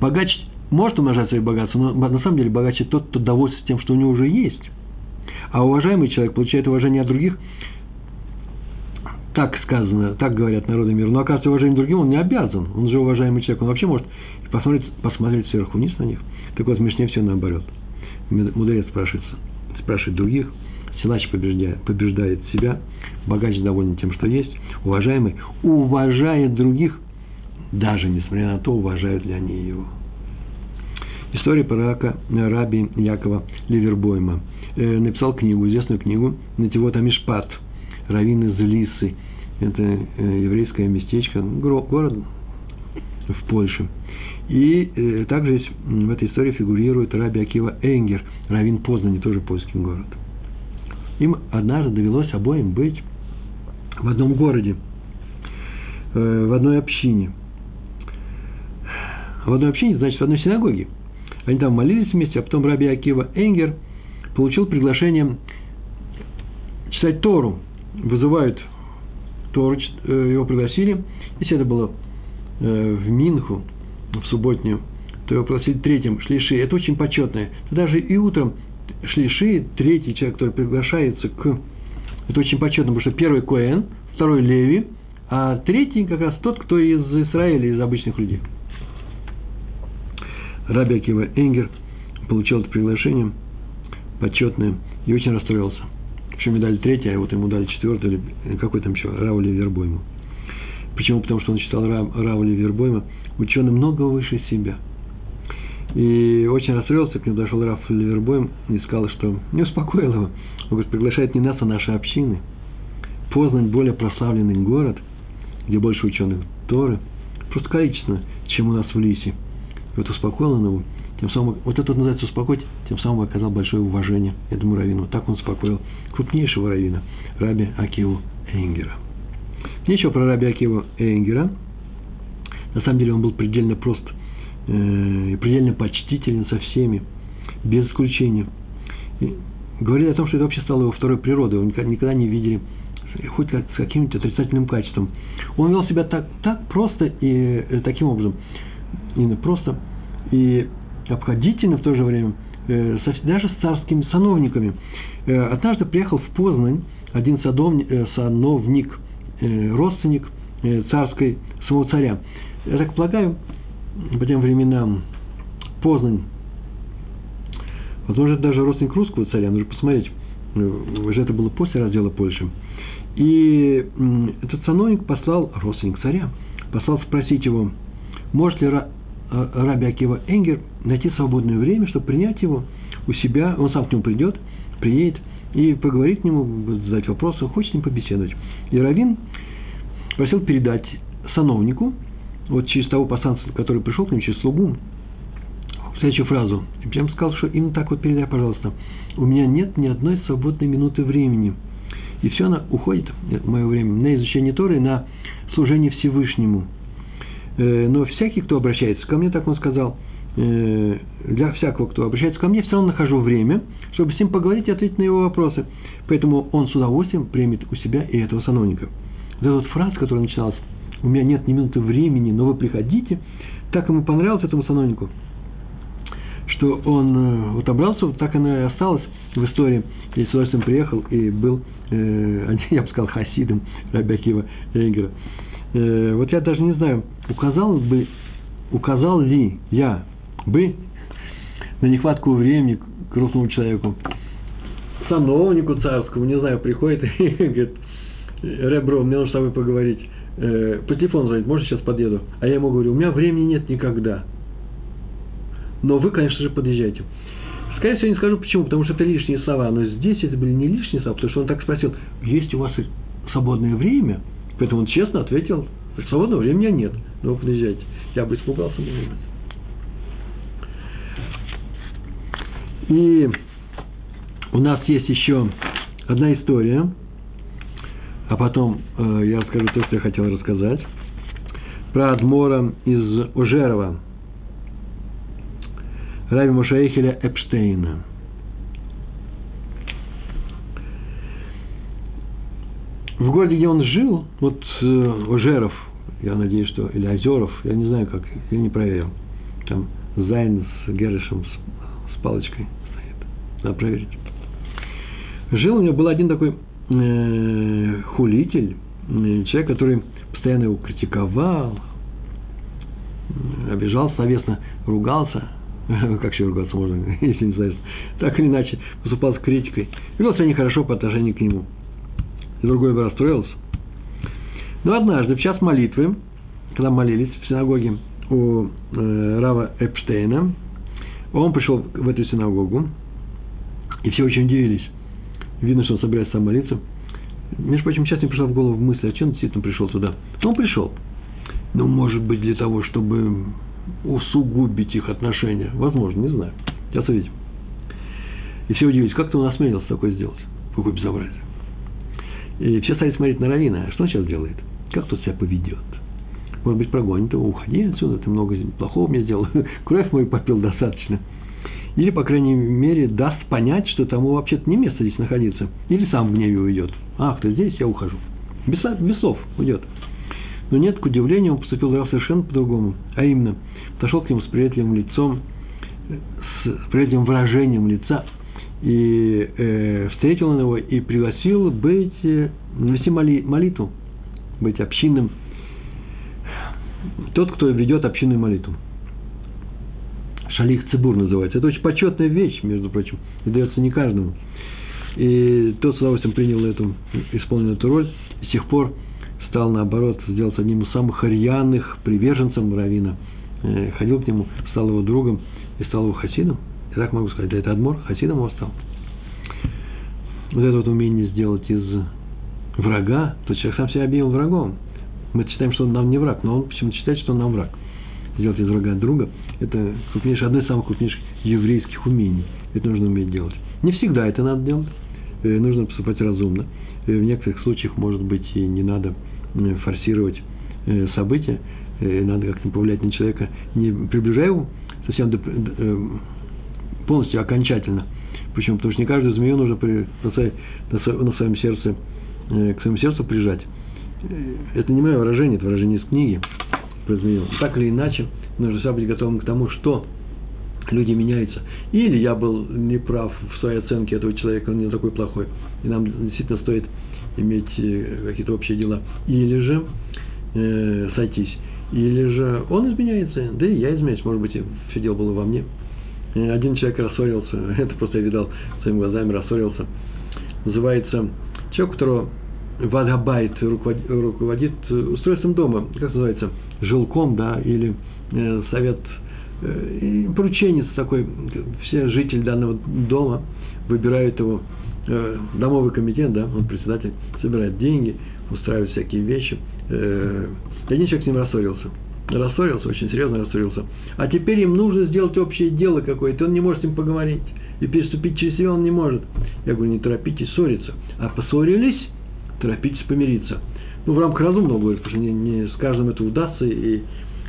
Богач может умножать свое богатство, но на самом деле богач тот, кто довольствуется тем, что у него уже есть. А уважаемый человек получает уважение от других, так сказано, так говорят народы мира. Но оказывается, уважением другим он не обязан. Он же уважаемый человек. Он вообще может посмотреть, посмотреть сверху вниз на них. Так вот, в Мишне все наоборот. Мудрец спрашивает, спрашивает других, силач побеждает, побеждает себя, богач доволен тем, что есть, уважаемый уважает других, даже несмотря на то, уважают ли они его. История про раби Якова Ливербойма. Э, написал книгу, известную книгу «Нативот Амишпат», Равин из Лисы. Это э, еврейское местечко, город в Польше. И э, также здесь в этой истории фигурирует Раби Акива Энгер, Равин Познани, тоже польский город. Им однажды довелось обоим быть в одном городе, э, в одной общине. В одной общине, значит, в одной синагоге. Они там молились вместе, а потом Раби Акива Энгер получил приглашение читать Тору. Вызывают Тору, э, его пригласили. Если это было в Минху, в субботнюю, то его пригласили третьим шлиши. Это очень почетное. Даже и утром шлиши, третий человек, который приглашается к... Это очень почетно, потому что первый Коэн, второй Леви, а третий как раз тот, кто из Израиля, из обычных людей. Раби Акива Энгер получил это приглашение почетное и очень расстроился. Причем ему дали третий, а вот ему дали четвертый, или какой там еще, Раули Вербойму. Почему? Потому что он считал Раули Вербойма ученый много выше себя. И очень расстроился, к нему дошел Раф Ливербойм и сказал, что не успокоил его. Он говорит, приглашает не нас, а наши общины. Познань более прославленный город, где больше ученых Торы, просто количественно, чем у нас в Лисе. И вот успокоил он его, тем самым, вот это называется успокоить, тем самым оказал большое уважение этому раввину. Так он успокоил крупнейшего раввина, Раби Акиву Энгера. Нечего про Раби Акива Энгера – на самом деле он был предельно прост э, и предельно почтителен со всеми, без исключения. И говорили о том, что это вообще стало его второй природой. Его никогда не видели хоть как, с каким-нибудь отрицательным качеством. Он вел себя так, так просто и э, таким образом. Именно просто и обходительно в то же время, э, даже с царскими сановниками. Однажды приехал в Познань один садовник, сановник, родственник царской самого царя. Я так полагаю, по тем временам Познань, возможно, даже родственник русского царя, нужно посмотреть, уже это было после раздела Польши. И этот сановник послал, родственник царя, послал спросить его, может ли Раби Акива Энгер найти свободное время, чтобы принять его у себя, он сам к нему придет, приедет и поговорить к нему, задать вопросы, хочет с ним побеседовать. И Равин просил передать сановнику, вот через того посланца, который пришел к нему, через слугу, следующую фразу. И прям сказал, что именно так вот передай, пожалуйста. У меня нет ни одной свободной минуты времени. И все она уходит, мое время, на изучение Торы, на служение Всевышнему. Э, но всякий, кто обращается ко мне, так он сказал, э, для всякого, кто обращается ко мне, все равно нахожу время, чтобы с ним поговорить и ответить на его вопросы. Поэтому он с удовольствием примет у себя и этого сановника. Вот эта вот фраза, которая начиналась у меня нет ни минуты времени, но вы приходите. Так ему понравилось этому сановнику, что он э, вот обрался, вот так оно и осталось в истории. И с удовольствием приехал и был, э, я бы сказал, хасидом Рабиакива Эйгера. Э, вот я даже не знаю, указал бы, указал ли я бы на нехватку времени крупному человеку, сановнику царскому, не знаю, приходит и говорит, Ребро, мне нужно с тобой поговорить э, по телефону звонит, можно сейчас подъеду? А я ему говорю, у меня времени нет никогда. но вы, конечно же, подъезжаете. Скорее всего, не скажу почему, потому что это лишние слова, но здесь это были не лишние слова, потому что он так спросил, есть у вас свободное время? Поэтому он честно ответил, свободного времени нет, но вы подъезжайте. Я бы испугался, может быть. И у нас есть еще одна история, а потом э, я расскажу то, что я хотел рассказать, про Адмора из Ужерова, Раби Мушаихеля Эпштейна. В городе, где он жил, вот э, Ужеров, я надеюсь, что, или Озеров, я не знаю как, я не проверил. Там Зайн с Герышем, с, с палочкой стоит. Надо проверить. Жил у него был один такой хулитель, э, человек, который постоянно его критиковал, обижал словесно, ругался, как еще ругаться можно, если не знаю, так или иначе, поступал с критикой, вел себя нехорошо по отношению к нему. Другой бы расстроился. Но однажды, в час молитвы, когда молились в синагоге у э, Рава Эпштейна, он пришел в эту синагогу, и все очень удивились. Видно, что он собирается сам молиться. Между прочим, сейчас мне пришла в голову мысль, а чем он действительно пришел туда? Ну, он пришел. Ну, может быть, для того, чтобы усугубить их отношения. Возможно, не знаю. Сейчас увидим. И все удивились, как ты он осмелился такое сделать? Какое безобразие. И все стали смотреть на Равина. А что он сейчас делает? Как тот себя поведет? Может быть, прогонит его, уходи отсюда, ты много плохого мне сделал. Кровь мою попил достаточно. Или, по крайней мере, даст понять, что тому вообще-то не место здесь находиться. Или сам в гневе уйдет. Ах, ты здесь, я ухожу. Без, без слов уйдет. Но нет, к удивлению, он поступил совершенно по-другому. А именно, подошел к нему с приветливым лицом, с приветливым выражением лица, и э, встретил он его и пригласил быть, э, вести моли, молитву, быть общинным, тот, кто ведет общинную молитву. Шалих Цибур называется. Это очень почетная вещь, между прочим, и дается не каждому. И тот с удовольствием принял эту, исполнил эту роль, и с тех пор стал, наоборот, сделать одним из самых рьяных приверженцев Равина. Э, ходил к нему, стал его другом и стал его хасидом. И так могу сказать, да это Адмор, хасидом его стал. Вот это вот умение сделать из врага, то человек сам себя объявил врагом. Мы считаем, что он нам не враг, но он почему-то считает, что он нам враг. Сделать из врага друга – это крупнейшее, одно из самых крупнейших еврейских умений. Это нужно уметь делать. Не всегда это надо делать. Э, нужно поступать разумно. Э, в некоторых случаях, может быть, и не надо Э, форсировать события, надо как-то повлиять на человека, не приближая его совсем до, полностью окончательно. Почему? Потому что не каждую змею нужно при, на, на своем сердце, к своему сердцу прижать. Это не мое выражение, это выражение из книги про змею. Так или иначе, нужно всегда быть готовым к тому, что люди меняются. Или я был неправ в своей оценке этого человека, он не такой плохой. И нам действительно стоит иметь э, какие-то общие дела, или же э, сойтись, или же он изменяется, да и я изменяюсь, может быть, все дело было во мне. Э, один человек рассорился, это просто я видал своими глазами, рассорился. Называется человек, которого Вадгабайт руководит, руководит устройством дома, как называется, жилком, да, или совет, э, порученец такой, все жители данного дома выбирают его Э, домовый комитет, да, он председатель, собирает деньги, устраивает всякие вещи. Э, один человек с ним рассорился. Рассорился, очень серьезно рассорился. А теперь им нужно сделать общее дело какое-то, он не может с ним поговорить. И переступить через себя он не может. Я говорю, не торопитесь ссориться. А поссорились, торопитесь помириться. Ну, в рамках разумного, говорю, потому что не, не с каждым это удастся, и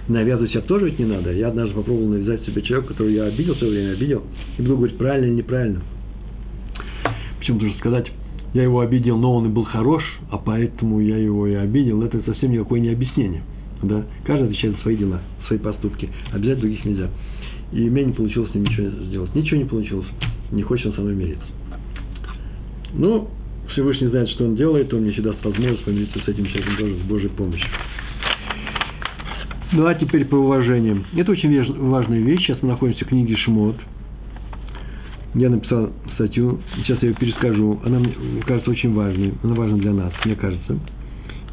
навязывать себя тоже ведь не надо. Я однажды попробовал навязать себе человека, которого я обидел в свое время, обидел, и буду говорить, правильно или неправильно. Почему нужно сказать, я его обидел, но он и был хорош, а поэтому я его и обидел, это совсем никакое не объяснение. Да? Каждый отвечает за свои дела, свои поступки. Обязать других нельзя. И у меня не получилось с ним ничего сделать. Ничего не получилось. Не хочет он со мной мириться. Ну, Всевышний знает, что он делает, он мне всегда даст возможность помириться с этим человеком тоже с Божьей помощью. Ну, а теперь по уважениям. Это очень важная вещь. Сейчас мы находимся в книге Шмот – я написал статью, сейчас я ее перескажу, она мне кажется очень важной, она важна для нас, мне кажется.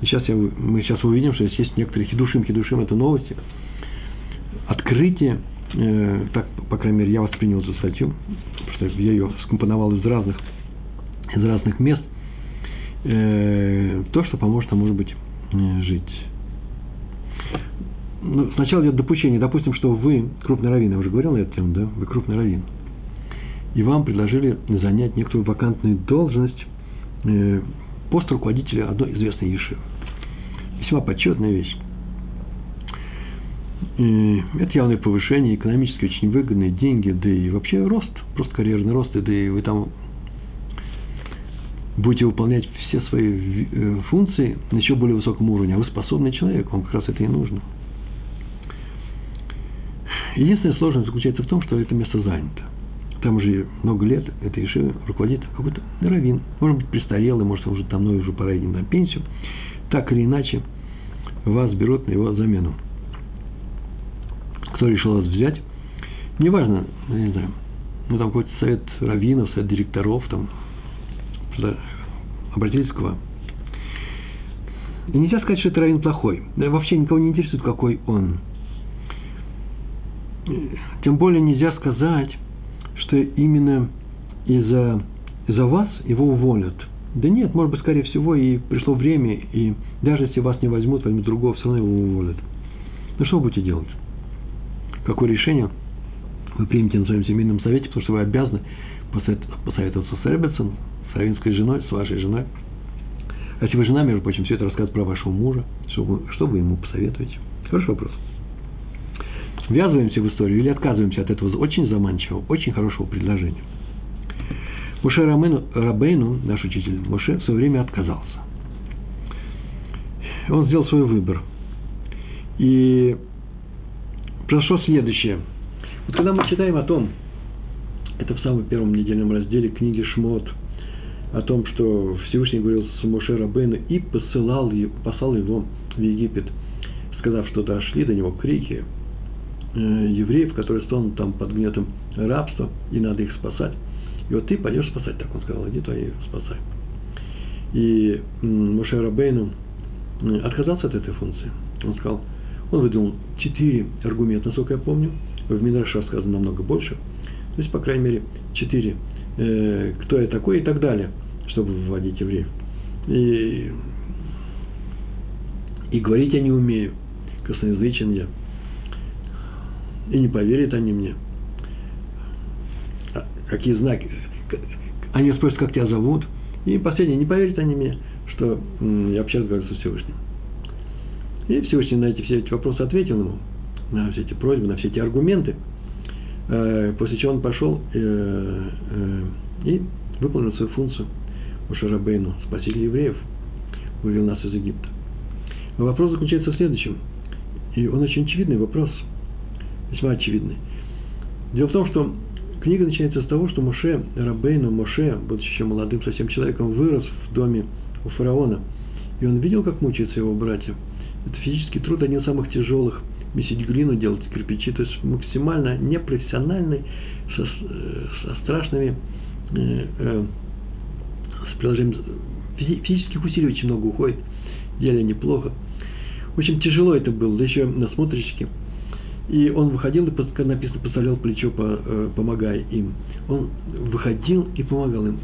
И сейчас я, мы сейчас увидим, что здесь есть некоторые хидушим, хидушим – это новости, открытие э, так, по крайней мере, я воспринял эту статью, потому что я ее скомпоновал из разных, из разных мест, э, то, что поможет, а может быть, э, жить. Ну, сначала идет допущение. Допустим, что вы крупный раввин, я уже говорил на эту тему, да? Вы крупный раввин. И вам предложили занять некоторую вакантную должность э, пост руководителя одной известной ешивы. Весьма почетная вещь. И это явное повышение, экономически очень выгодные деньги, да и вообще рост, просто карьерный рост, да и вы там будете выполнять все свои э, функции на еще более высоком уровне, а вы способный человек, вам как раз это и нужно. Единственная сложность заключается в том, что это место занято. Там уже много лет это Ишива руководит какой-то раввин. Может быть, престарелый, может, он уже давно уже пора идти на пенсию. Так или иначе, вас берут на его замену. Кто решил вас взять? Неважно, я не знаю, ну там какой-то совет раввинов, совет директоров, там, обратились к вам. И нельзя сказать, что это раввин плохой. Да, вообще никого не интересует, какой он. Тем более нельзя сказать, что именно из-за из вас его уволят. Да нет, может быть, скорее всего, и пришло время, и даже если вас не возьмут, возьмут другого, все равно его уволят. Ну что вы будете делать? Какое решение вы примете на своем семейном совете, потому что вы обязаны посоветоваться с Ребетсон, с равинской женой, с вашей женой. А если вы жена, между прочим, все это рассказывает про вашего мужа, что вы, что вы ему посоветуете? Хороший вопрос ввязываемся в историю или отказываемся от этого очень заманчивого, очень хорошего предложения. Муше Рамену, Рабейну, наш учитель Муше, в свое время отказался. Он сделал свой выбор. И произошло следующее. Вот когда мы читаем о том, это в самом первом недельном разделе книги Шмот, о том, что Всевышний говорил с Муше Рабейну и посылал, послал его в Египет, сказав, что дошли до него крики, евреев, которые стонут там под гнетом рабства, и надо их спасать. И вот ты пойдешь спасать, так он сказал, иди твои спасай. И Моше Рабейну отказался от этой функции. Он сказал, он выдвинул четыре аргумента, насколько я помню, в Минраше сказано намного больше. То есть, по крайней мере, четыре. Э, кто я такой и так далее, чтобы вводить евреев. И, и говорить я не умею, косноязычен я и не поверят они мне. А какие знаки? Они спросят, как тебя зовут. И последнее, не поверят они мне, что я вообще разговариваю со Всевышним. И Всевышний на эти все эти вопросы ответил ему, на все эти просьбы, на все эти аргументы. Э, после чего он пошел э, э, и выполнил свою функцию у Шарабейну, спаситель евреев, вывел нас из Египта. Вопрос заключается в следующем. И он очень очевидный вопрос – весьма очевидный. Дело в том, что книга начинается с того, что Моше, Рабейну Моше, будучи еще молодым совсем человеком, вырос в доме у фараона. И он видел, как мучаются его братья. Это физический труд один из самых тяжелых. Месить глину, делать кирпичи. То есть максимально непрофессиональный, со, со страшными э, э, с приложением физических усилий очень много уходит. Делали неплохо. Очень тяжело это было, да еще насмотрщики – и он выходил и, написано, подставлял плечо, э, помогая им. Он выходил и помогал им.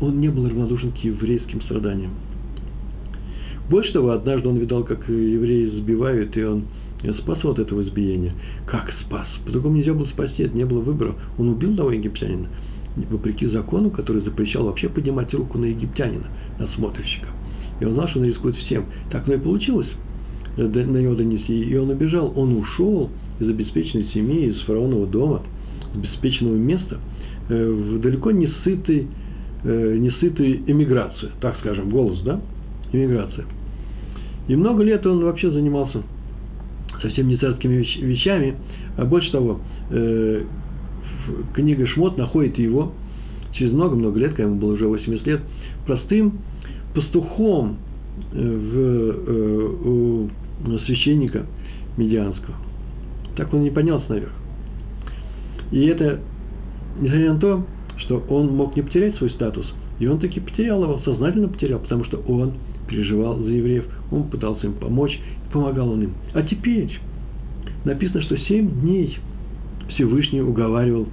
Он не был равнодушен к еврейским страданиям. Больше того, однажды он видал, как евреи сбивают, и он спас от этого избиения. Как спас? По-другому нельзя было спасти, это не было выбора. Он убил того египтянина, вопреки закону, который запрещал вообще поднимать руку на египтянина, на смотрщика. И он знал, что он рискует всем. Так оно и получилось. Э, на него донесли. И он убежал. Он ушел, из обеспеченной семьи, из фараонового дома, обеспеченного места, э, в далеко не сытый, э, не сытый эмиграцию, так скажем, голос, да, эмиграция. И много лет он вообще занимался совсем не царскими вещами, а больше того, э, книга Шмот находит его через много-много лет, когда ему было уже 80 лет, простым пастухом в, у священника медианского. Так он не поднялся наверх. И это, несмотря на то, что он мог не потерять свой статус, и он таки потерял его, сознательно потерял, потому что он переживал за евреев, он пытался им помочь, помогал он им. А теперь написано, что семь дней Всевышний уговаривал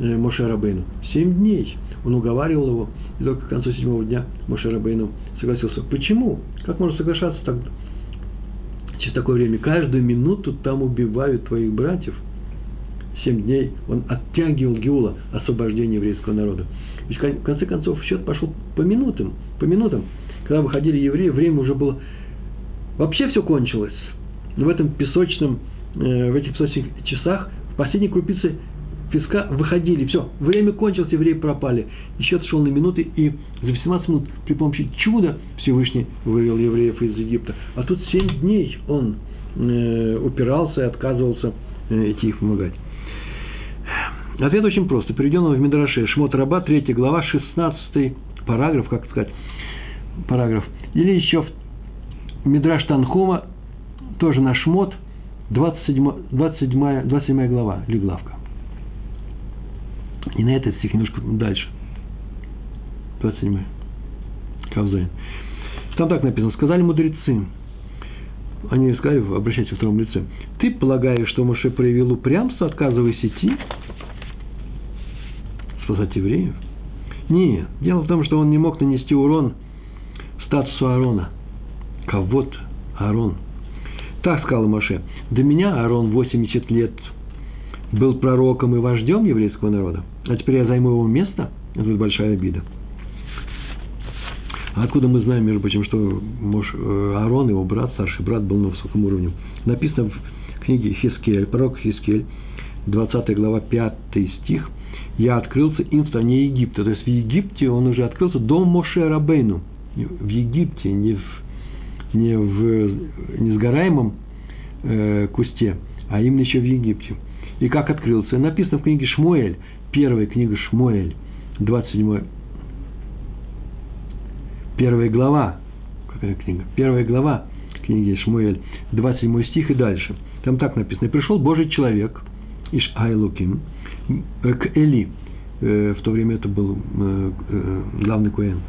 э, Моше Рабейну? Семь дней он уговаривал его, и только к концу седьмого дня Моше Рабейну согласился. Почему? Как можно соглашаться так, через такое время? Каждую минуту там убивают твоих братьев. Семь дней он оттягивал Геула, освобождение еврейского народа. Ведь в конце концов счет пошел по минутам, по минутам. Когда выходили евреи, время уже было... Вообще все кончилось. В этом песочном, э, в этих песочных часах в последней крупице песка выходили, все, время кончилось, евреи пропали. Счет шел на минуты, и за 18 минут при помощи чуда Всевышний вывел евреев из Египта. А тут 7 дней он э, упирался и отказывался э, идти их помогать. Ответ очень просто. Переведен в Мидраше. Шмот Раба, 3 глава, 16 параграф, как сказать, параграф. Или еще в Мидраш Танхума, тоже на Шмот, 27, 27, 27 глава, или главка. И на этот стих немножко дальше. 27. Кавзайн. Там так написано. Сказали мудрецы. Они сказали, обращайтесь в втором лице. Ты полагаешь, что Моше проявил упрямство, отказываясь идти? Спасать евреев? Нет. Дело в том, что он не мог нанести урон статусу Аарона. Кого-то Аарон. Так сказал Моше. До меня Аарон 80 лет был пророком и вождем еврейского народа, а теперь я займу его место, это будет большая обида. А откуда мы знаем, между прочим, что муж э, Аарон, его брат, старший брат, был на высоком уровне? Написано в книге Хискель, пророк Хискель, 20 глава, 5 стих. «Я открылся им в стране Египта». То есть в Египте он уже открылся до Моше Рабейну. В Египте, не в, не в несгораемом э, кусте, а именно еще в Египте – и как открылся. Написано в книге Шмуэль, первая книга Шмуэль, 27 первая глава, какая книга? Первая глава книги Шмуэль, 27 стих и дальше. Там так написано. «И пришел Божий человек, Иш Айлуким, к Эли». Э, в то время это был э, э, главный Куэн.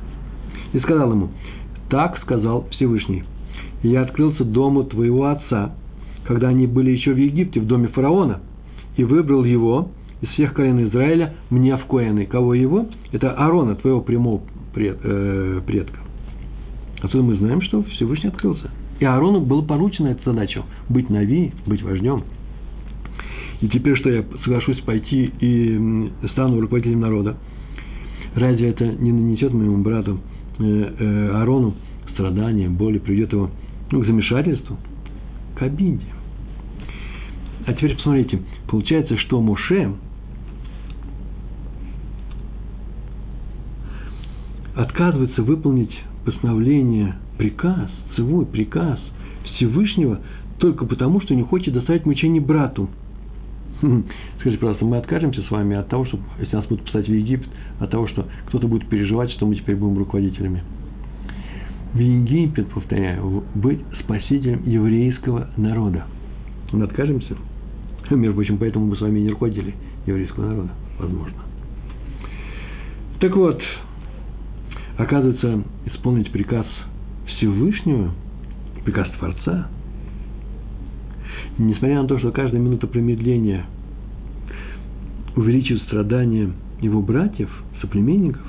И сказал ему, так сказал Всевышний, я открылся дому твоего отца, когда они были еще в Египте, в доме фараона – и выбрал его из всех колен Израиля мне в Коэны. Кого его? Это Аарона, твоего прямого э, предка. Отсюда мы знаем, что Всевышний открылся. И Аарону было поручено эта задача – быть нави, быть вождем. И теперь, что я соглашусь пойти и стану руководителем народа, разве это не нанесет моему брату э, э, Аарону страдания, боли, приведет его ну, к замешательству, к обиде? А теперь посмотрите, получается, что Моше отказывается выполнить постановление, приказ, целый приказ Всевышнего только потому, что не хочет доставить мучение брату. Скажите, пожалуйста, мы откажемся с вами от того, что, если нас будут писать в Египет, от того, что кто-то будет переживать, что мы теперь будем руководителями. В Египет, повторяю, быть спасителем еврейского народа. Мы откажемся? Между прочим, поэтому мы с вами не руководили еврейского народа, возможно. Так вот, оказывается, исполнить приказ Всевышнего, приказ Творца, несмотря на то, что каждая минута промедления увеличивает страдания его братьев, соплеменников,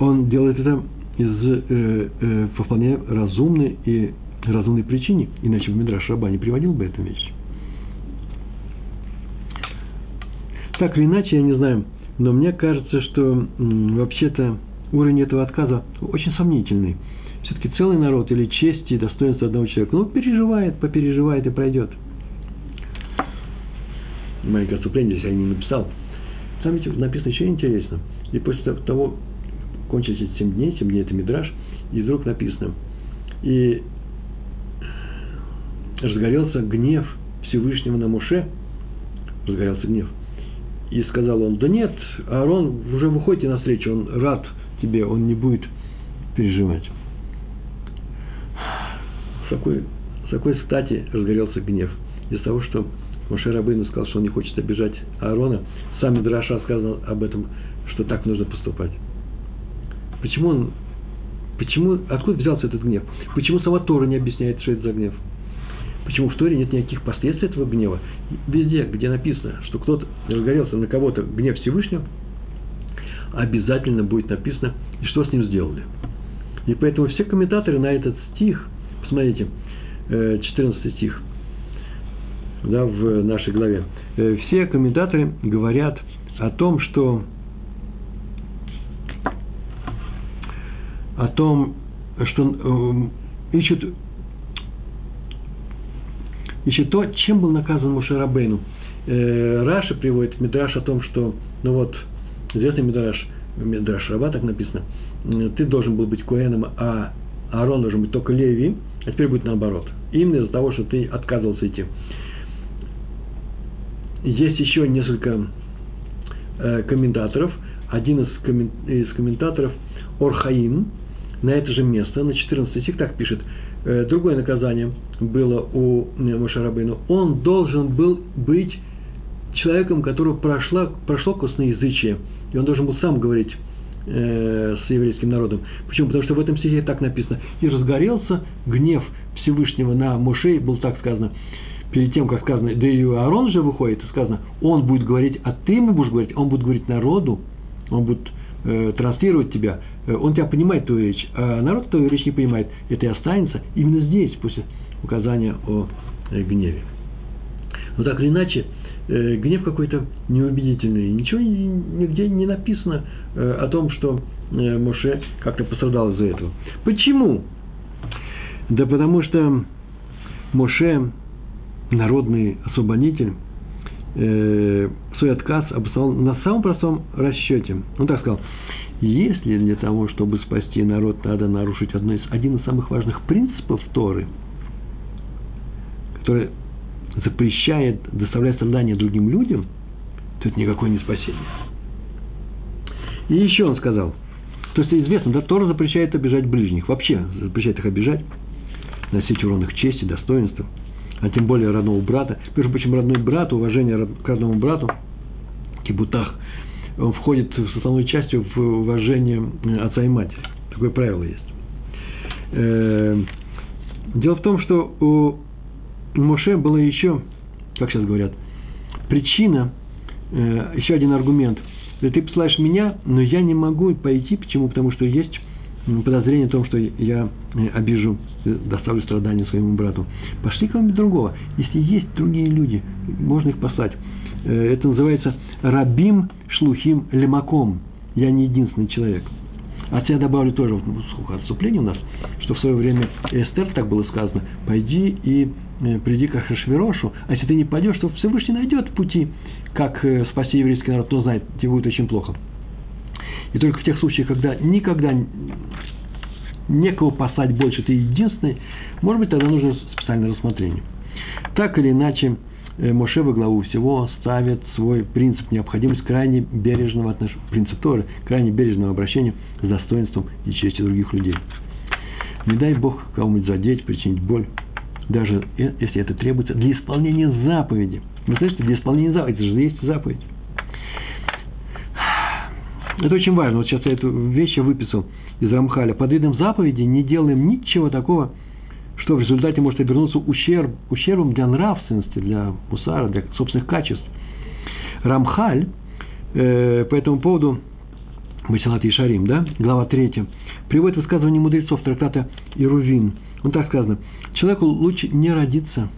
он делает это из, э, э, по вполне разумной и разумной причине, иначе в Мидраш Раба не приводил бы эту вещь. Так или иначе, я не знаю, но мне кажется, что вообще-то уровень этого отказа очень сомнительный. Все-таки целый народ или честь и достоинство одного человека, ну, переживает, попереживает и пройдет. Маленькое отступление здесь я не написал. Там ведь написано еще интересно. И после того, кончились эти 7 дней, 7 дней это Мидраш, и вдруг написано, и разгорелся гнев Всевышнего на Муше, разгорелся гнев, и сказал он, да нет, Аарон, уже выходите навстречу, он рад тебе, он не будет переживать. С какой, с какой стати разгорелся гнев? Из того, что Моше Рабыну сказал, что он не хочет обижать Аарона, сам Драша сказал об этом, что так нужно поступать. Почему он, почему, откуда взялся этот гнев? Почему сама Тора не объясняет, что это за гнев? Почему в Торе нет никаких последствий этого гнева? Везде, где написано, что кто-то разгорелся на кого-то гнев Всевышнего, обязательно будет написано, и что с ним сделали. И поэтому все комментаторы на этот стих, посмотрите, 14 э, стих, да, в нашей главе, э, все комментаторы говорят о том, что о том, что э, ищут, ищут то, чем был наказан Мушарабейну. Раша приводит Мидраш о том, что, ну вот, известный Мидраш, Мидраш Раба так написано, ты должен был быть Коэном, а Аарон должен быть только Леви, а теперь будет наоборот. Именно из-за того, что ты отказывался идти. Есть еще несколько э, комментаторов. Один из, коммен, из комментаторов Орхаим на это же место, на 14 стих так пишет. Э, другое наказание было у Мошарабейну. Он должен был быть человеком, которого прошло, прошло косноязычие. И он должен был сам говорить э, с еврейским народом. Почему? Потому что в этом стихе так написано. И разгорелся гнев Всевышнего на Мошей, был так сказано, перед тем, как сказано, да и Аарон же выходит, сказано, он будет говорить, а ты ему будешь говорить, он будет говорить народу, он будет э, транслировать тебя, э, он тебя понимает, твою речь, а народ твою речь не понимает. Это и останется именно здесь, после указания о э, гневе. Но так или иначе, э, гнев какой-то неубедительный. Ничего нигде не написано э, о том, что э, Моше как-то пострадал из-за этого. Почему? Да потому что Моше, народный освободитель, свой отказ обосновал на самом простом расчете. Он так сказал, если для того, чтобы спасти народ, надо нарушить одно из, один из самых важных принципов Торы, который запрещает доставлять страдания другим людям, то это никакое не спасение. И еще он сказал, то есть известно, да, Тора запрещает обижать ближних, вообще запрещает их обижать, носить урон их чести, достоинства, а тем более родного брата. Между прочим, родной брат, уважение к родному брату, кибутах, он входит с основной частью в уважение отца и матери. Такое правило есть. Э, дело в том, что у Моше было еще, как сейчас говорят, причина, э, еще один аргумент. Ты посылаешь меня, но я не могу пойти. Почему? Потому что есть подозрение о том, что я э, обижу, э, доставлю страдания своему брату. Пошли кого-нибудь другого. Если есть другие люди, можно их послать. Это называется рабим шлухим лемаком. Я не единственный человек. А я добавлю тоже, вот, отступление у нас, что в свое время Эстер, так было сказано, пойди и Э, приди к Ахашвирошу, а если ты не пойдешь, то Всевышний найдет пути, как э, спасти еврейский народ, кто знает, тебе будет очень плохо. И только в тех случаях, когда никогда некого послать больше, ты единственный, может быть, тогда нужно специальное рассмотрение. Так или иначе, Моше во главу всего ставит свой принцип необходимость крайне бережного отношения, принцип Торы, крайне бережного обращения с достоинством и честью других людей. Не дай Бог кому-нибудь задеть, причинить боль даже если это требуется для исполнения заповеди. Вы слышите, для исполнения заповеди, это же есть заповедь. Это очень важно. Вот сейчас я эту вещь выписал из Рамхаля. Под видом заповеди не делаем ничего такого, что в результате может обернуться ущерб, ущербом для нравственности, для мусара, для собственных качеств. Рамхаль э, по этому поводу, Масилат Ишарим, да, глава 3, приводит высказывание мудрецов трактата Ирувин. Он так сказано – человеку лучше не родиться.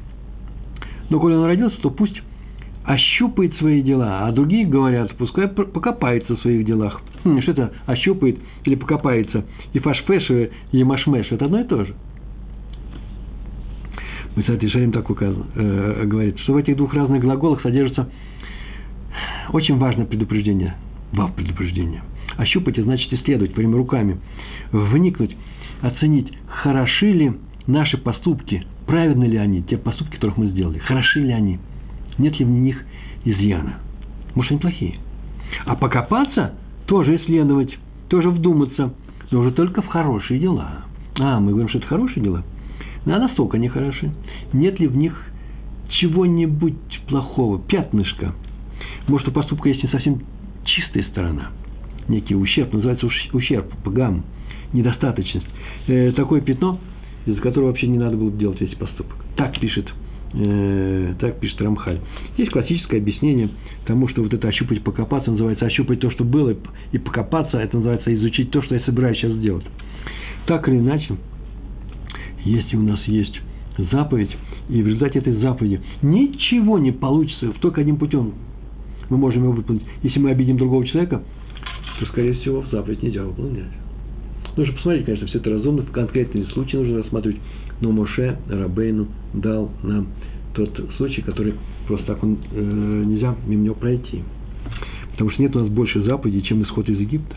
Но коли он родился, то пусть ощупает свои дела, а другие говорят, пускай покопается в своих делах. Хм, что это ощупает или покопается? И фашфеш, и машмеш – это одно и то же. Мы, кстати, Шарим так указан, э, говорит, что в этих двух разных глаголах содержится очень важное предупреждение, вав предупреждение. Ощупать – значит исследовать, прямо руками, вникнуть, оценить, хороши ли наши поступки, праведны ли они, те поступки, которых мы сделали, хороши ли они, нет ли в них изъяна. Может, они плохие. А покопаться, тоже исследовать, тоже вдуматься, но уже только в хорошие дела. А, мы говорим, что это хорошие дела. А настолько они хороши. Нет ли в них чего-нибудь плохого, пятнышка? Может, у поступка есть не совсем чистая сторона, некий ущерб, называется ущерб, пагам, недостаточность. Э, такое пятно из-за которого вообще не надо было делать весь поступок. Так пишет, э, так пишет Рамхаль. Есть классическое объяснение тому, что вот это ощупать, покопаться называется ощупать то, что было, и покопаться, это называется изучить то, что я собираюсь сейчас сделать. Так или иначе, если у нас есть заповедь, и в результате этой заповеди ничего не получится, только одним путем мы можем его выполнить. Если мы обидим другого человека, то, скорее всего, в заповедь нельзя выполнять. Нужно посмотреть, конечно, все это разумно, в конкретные случаи нужно рассматривать. Но Моше Рабейну дал нам тот случай, который просто так он, э, нельзя мимо него пройти. Потому что нет у нас больше заповедей, чем исход из Египта.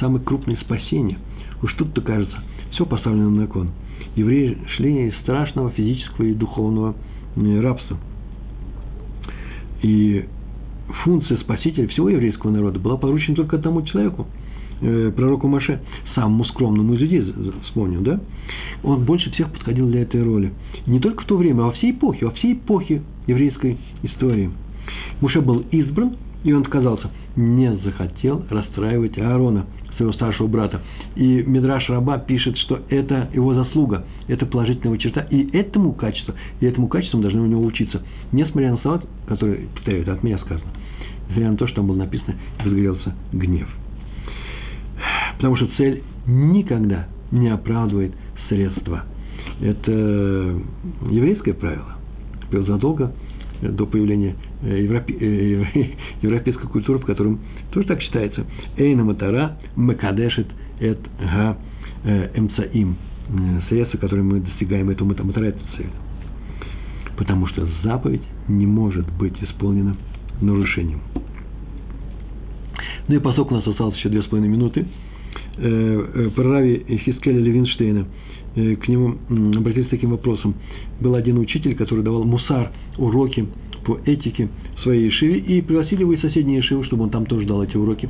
Самое крупное спасение. Уж тут-то кажется, все поставлено на кон. Евреи шли из страшного физического и духовного э, рабства. И функция спасителя всего еврейского народа была поручена только одному человеку – э, пророку Маше, самому скромному из людей, вспомнил, да? Он больше всех подходил для этой роли. не только в то время, а во всей эпохе, во всей эпохе еврейской истории. Муше был избран, и он отказался. Не захотел расстраивать Аарона, своего старшего брата. И Мидраш Раба пишет, что это его заслуга, это положительная черта, и этому качеству, и этому качеству мы должны у него учиться. Несмотря на слова, которые, повторяю, это от меня сказано, несмотря на то, что там было написано, разгорелся гнев. Потому что цель никогда не оправдывает средства. Это еврейское правило. Задолго до появления э, европейской культуры, в котором тоже так считается. Эйна матара макадешет эт га э, эмцаим. Э, средства, которые мы достигаем эту матара, эту цель. Потому что заповедь не может быть исполнена нарушением. Ну и поскольку у нас осталось еще две с половиной минуты, про Рави Хискеля Левинштейна, к нему обратились с таким вопросом. Был один учитель, который давал мусар, уроки по этике в своей Ешиве, и пригласили его из соседней Ешивы, чтобы он там тоже дал эти уроки.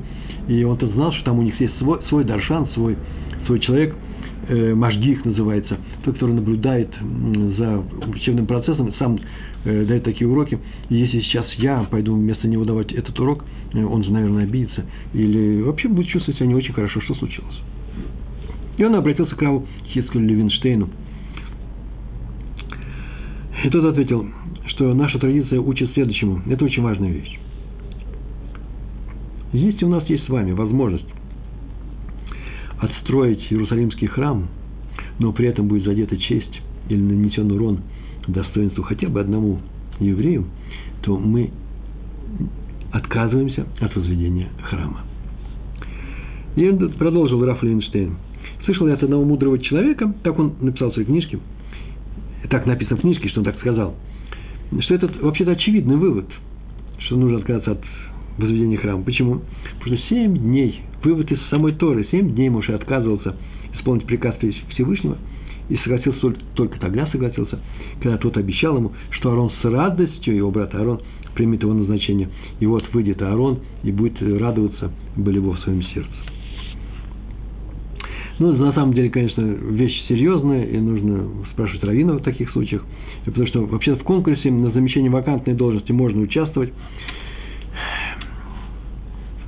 И он-то знал, что там у них есть свой, свой даршан, свой, свой человек, э, Машгих называется, тот, который наблюдает за учебным процессом, сам э, дает такие уроки. И если сейчас я пойду вместо него давать этот урок, э, он же, наверное, обидится. Или вообще будет чувствовать себя не очень хорошо, что случилось. И он обратился к Раву Хискелю Левинштейну. И тот ответил, что наша традиция учит следующему. Это очень важная вещь. Если у нас есть с вами возможность отстроить Иерусалимский храм, но при этом будет задета честь или нанесен урон достоинству хотя бы одному еврею, то мы отказываемся от возведения храма. И продолжил Раф Лейнштейн. Слышал я от одного мудрого человека, так он написал в своей книжке, так написано в книжке, что он так сказал, что это вообще-то очевидный вывод, что нужно отказаться от возведения храма. Почему? Потому что семь дней, вывод из самой Торы, семь дней Моше отказывался исполнить приказ Всевышнего – и согласился только, тогда согласился, когда тот обещал ему, что Аарон с радостью, его брат Аарон, примет его назначение. И вот выйдет Аарон и будет радоваться болево в своем сердце. Ну, на самом деле, конечно, вещь серьезная, и нужно спрашивать раввина в таких случаях, потому что вообще в конкурсе на замещение вакантной должности можно участвовать,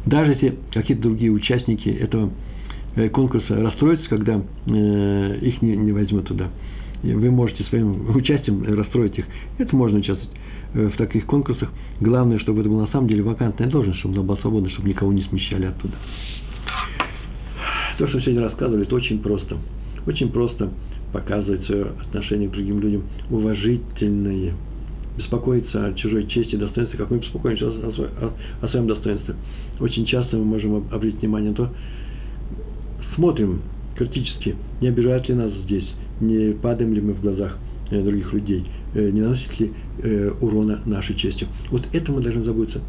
даже если какие-то другие участники этого Э, конкурса расстроятся, когда э, их не, не возьмут туда. Вы можете своим участием расстроить их. Это можно участвовать э, в таких конкурсах. Главное, чтобы это была на самом деле вакантная должность, чтобы она была свободна, чтобы никого не смещали оттуда. То, что сегодня рассказывали, это очень просто. Очень просто показывать свое отношение к другим людям уважительное. Беспокоиться о чужой чести и достоинстве, как мы беспокоимся о, о, о своем достоинстве. Очень часто мы можем обратить внимание на то, смотрим критически, не обижают ли нас здесь, не падаем ли мы в глазах э, других людей, э, не наносит ли э, урона нашей чести. Вот это мы должны заботиться,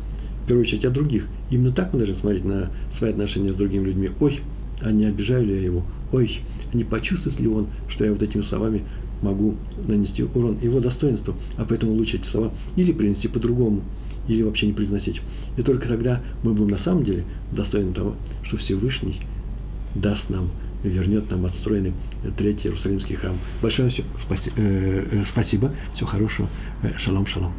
в первую очередь, о других. Именно так мы должны смотреть на свои отношения с другими людьми. Ой, а не обижаю ли я его? Ой, не почувствует ли он, что я вот этими словами могу нанести урон его достоинству, а поэтому лучше эти слова или принести по-другому, или вообще не произносить. И только тогда мы будем на самом деле достойны того, что Всевышний даст нам, вернет нам отстроенный третий Иерусалимский храм. Большое все, спаси, э, э, спасибо, всего хорошего, э, шалом, шалом.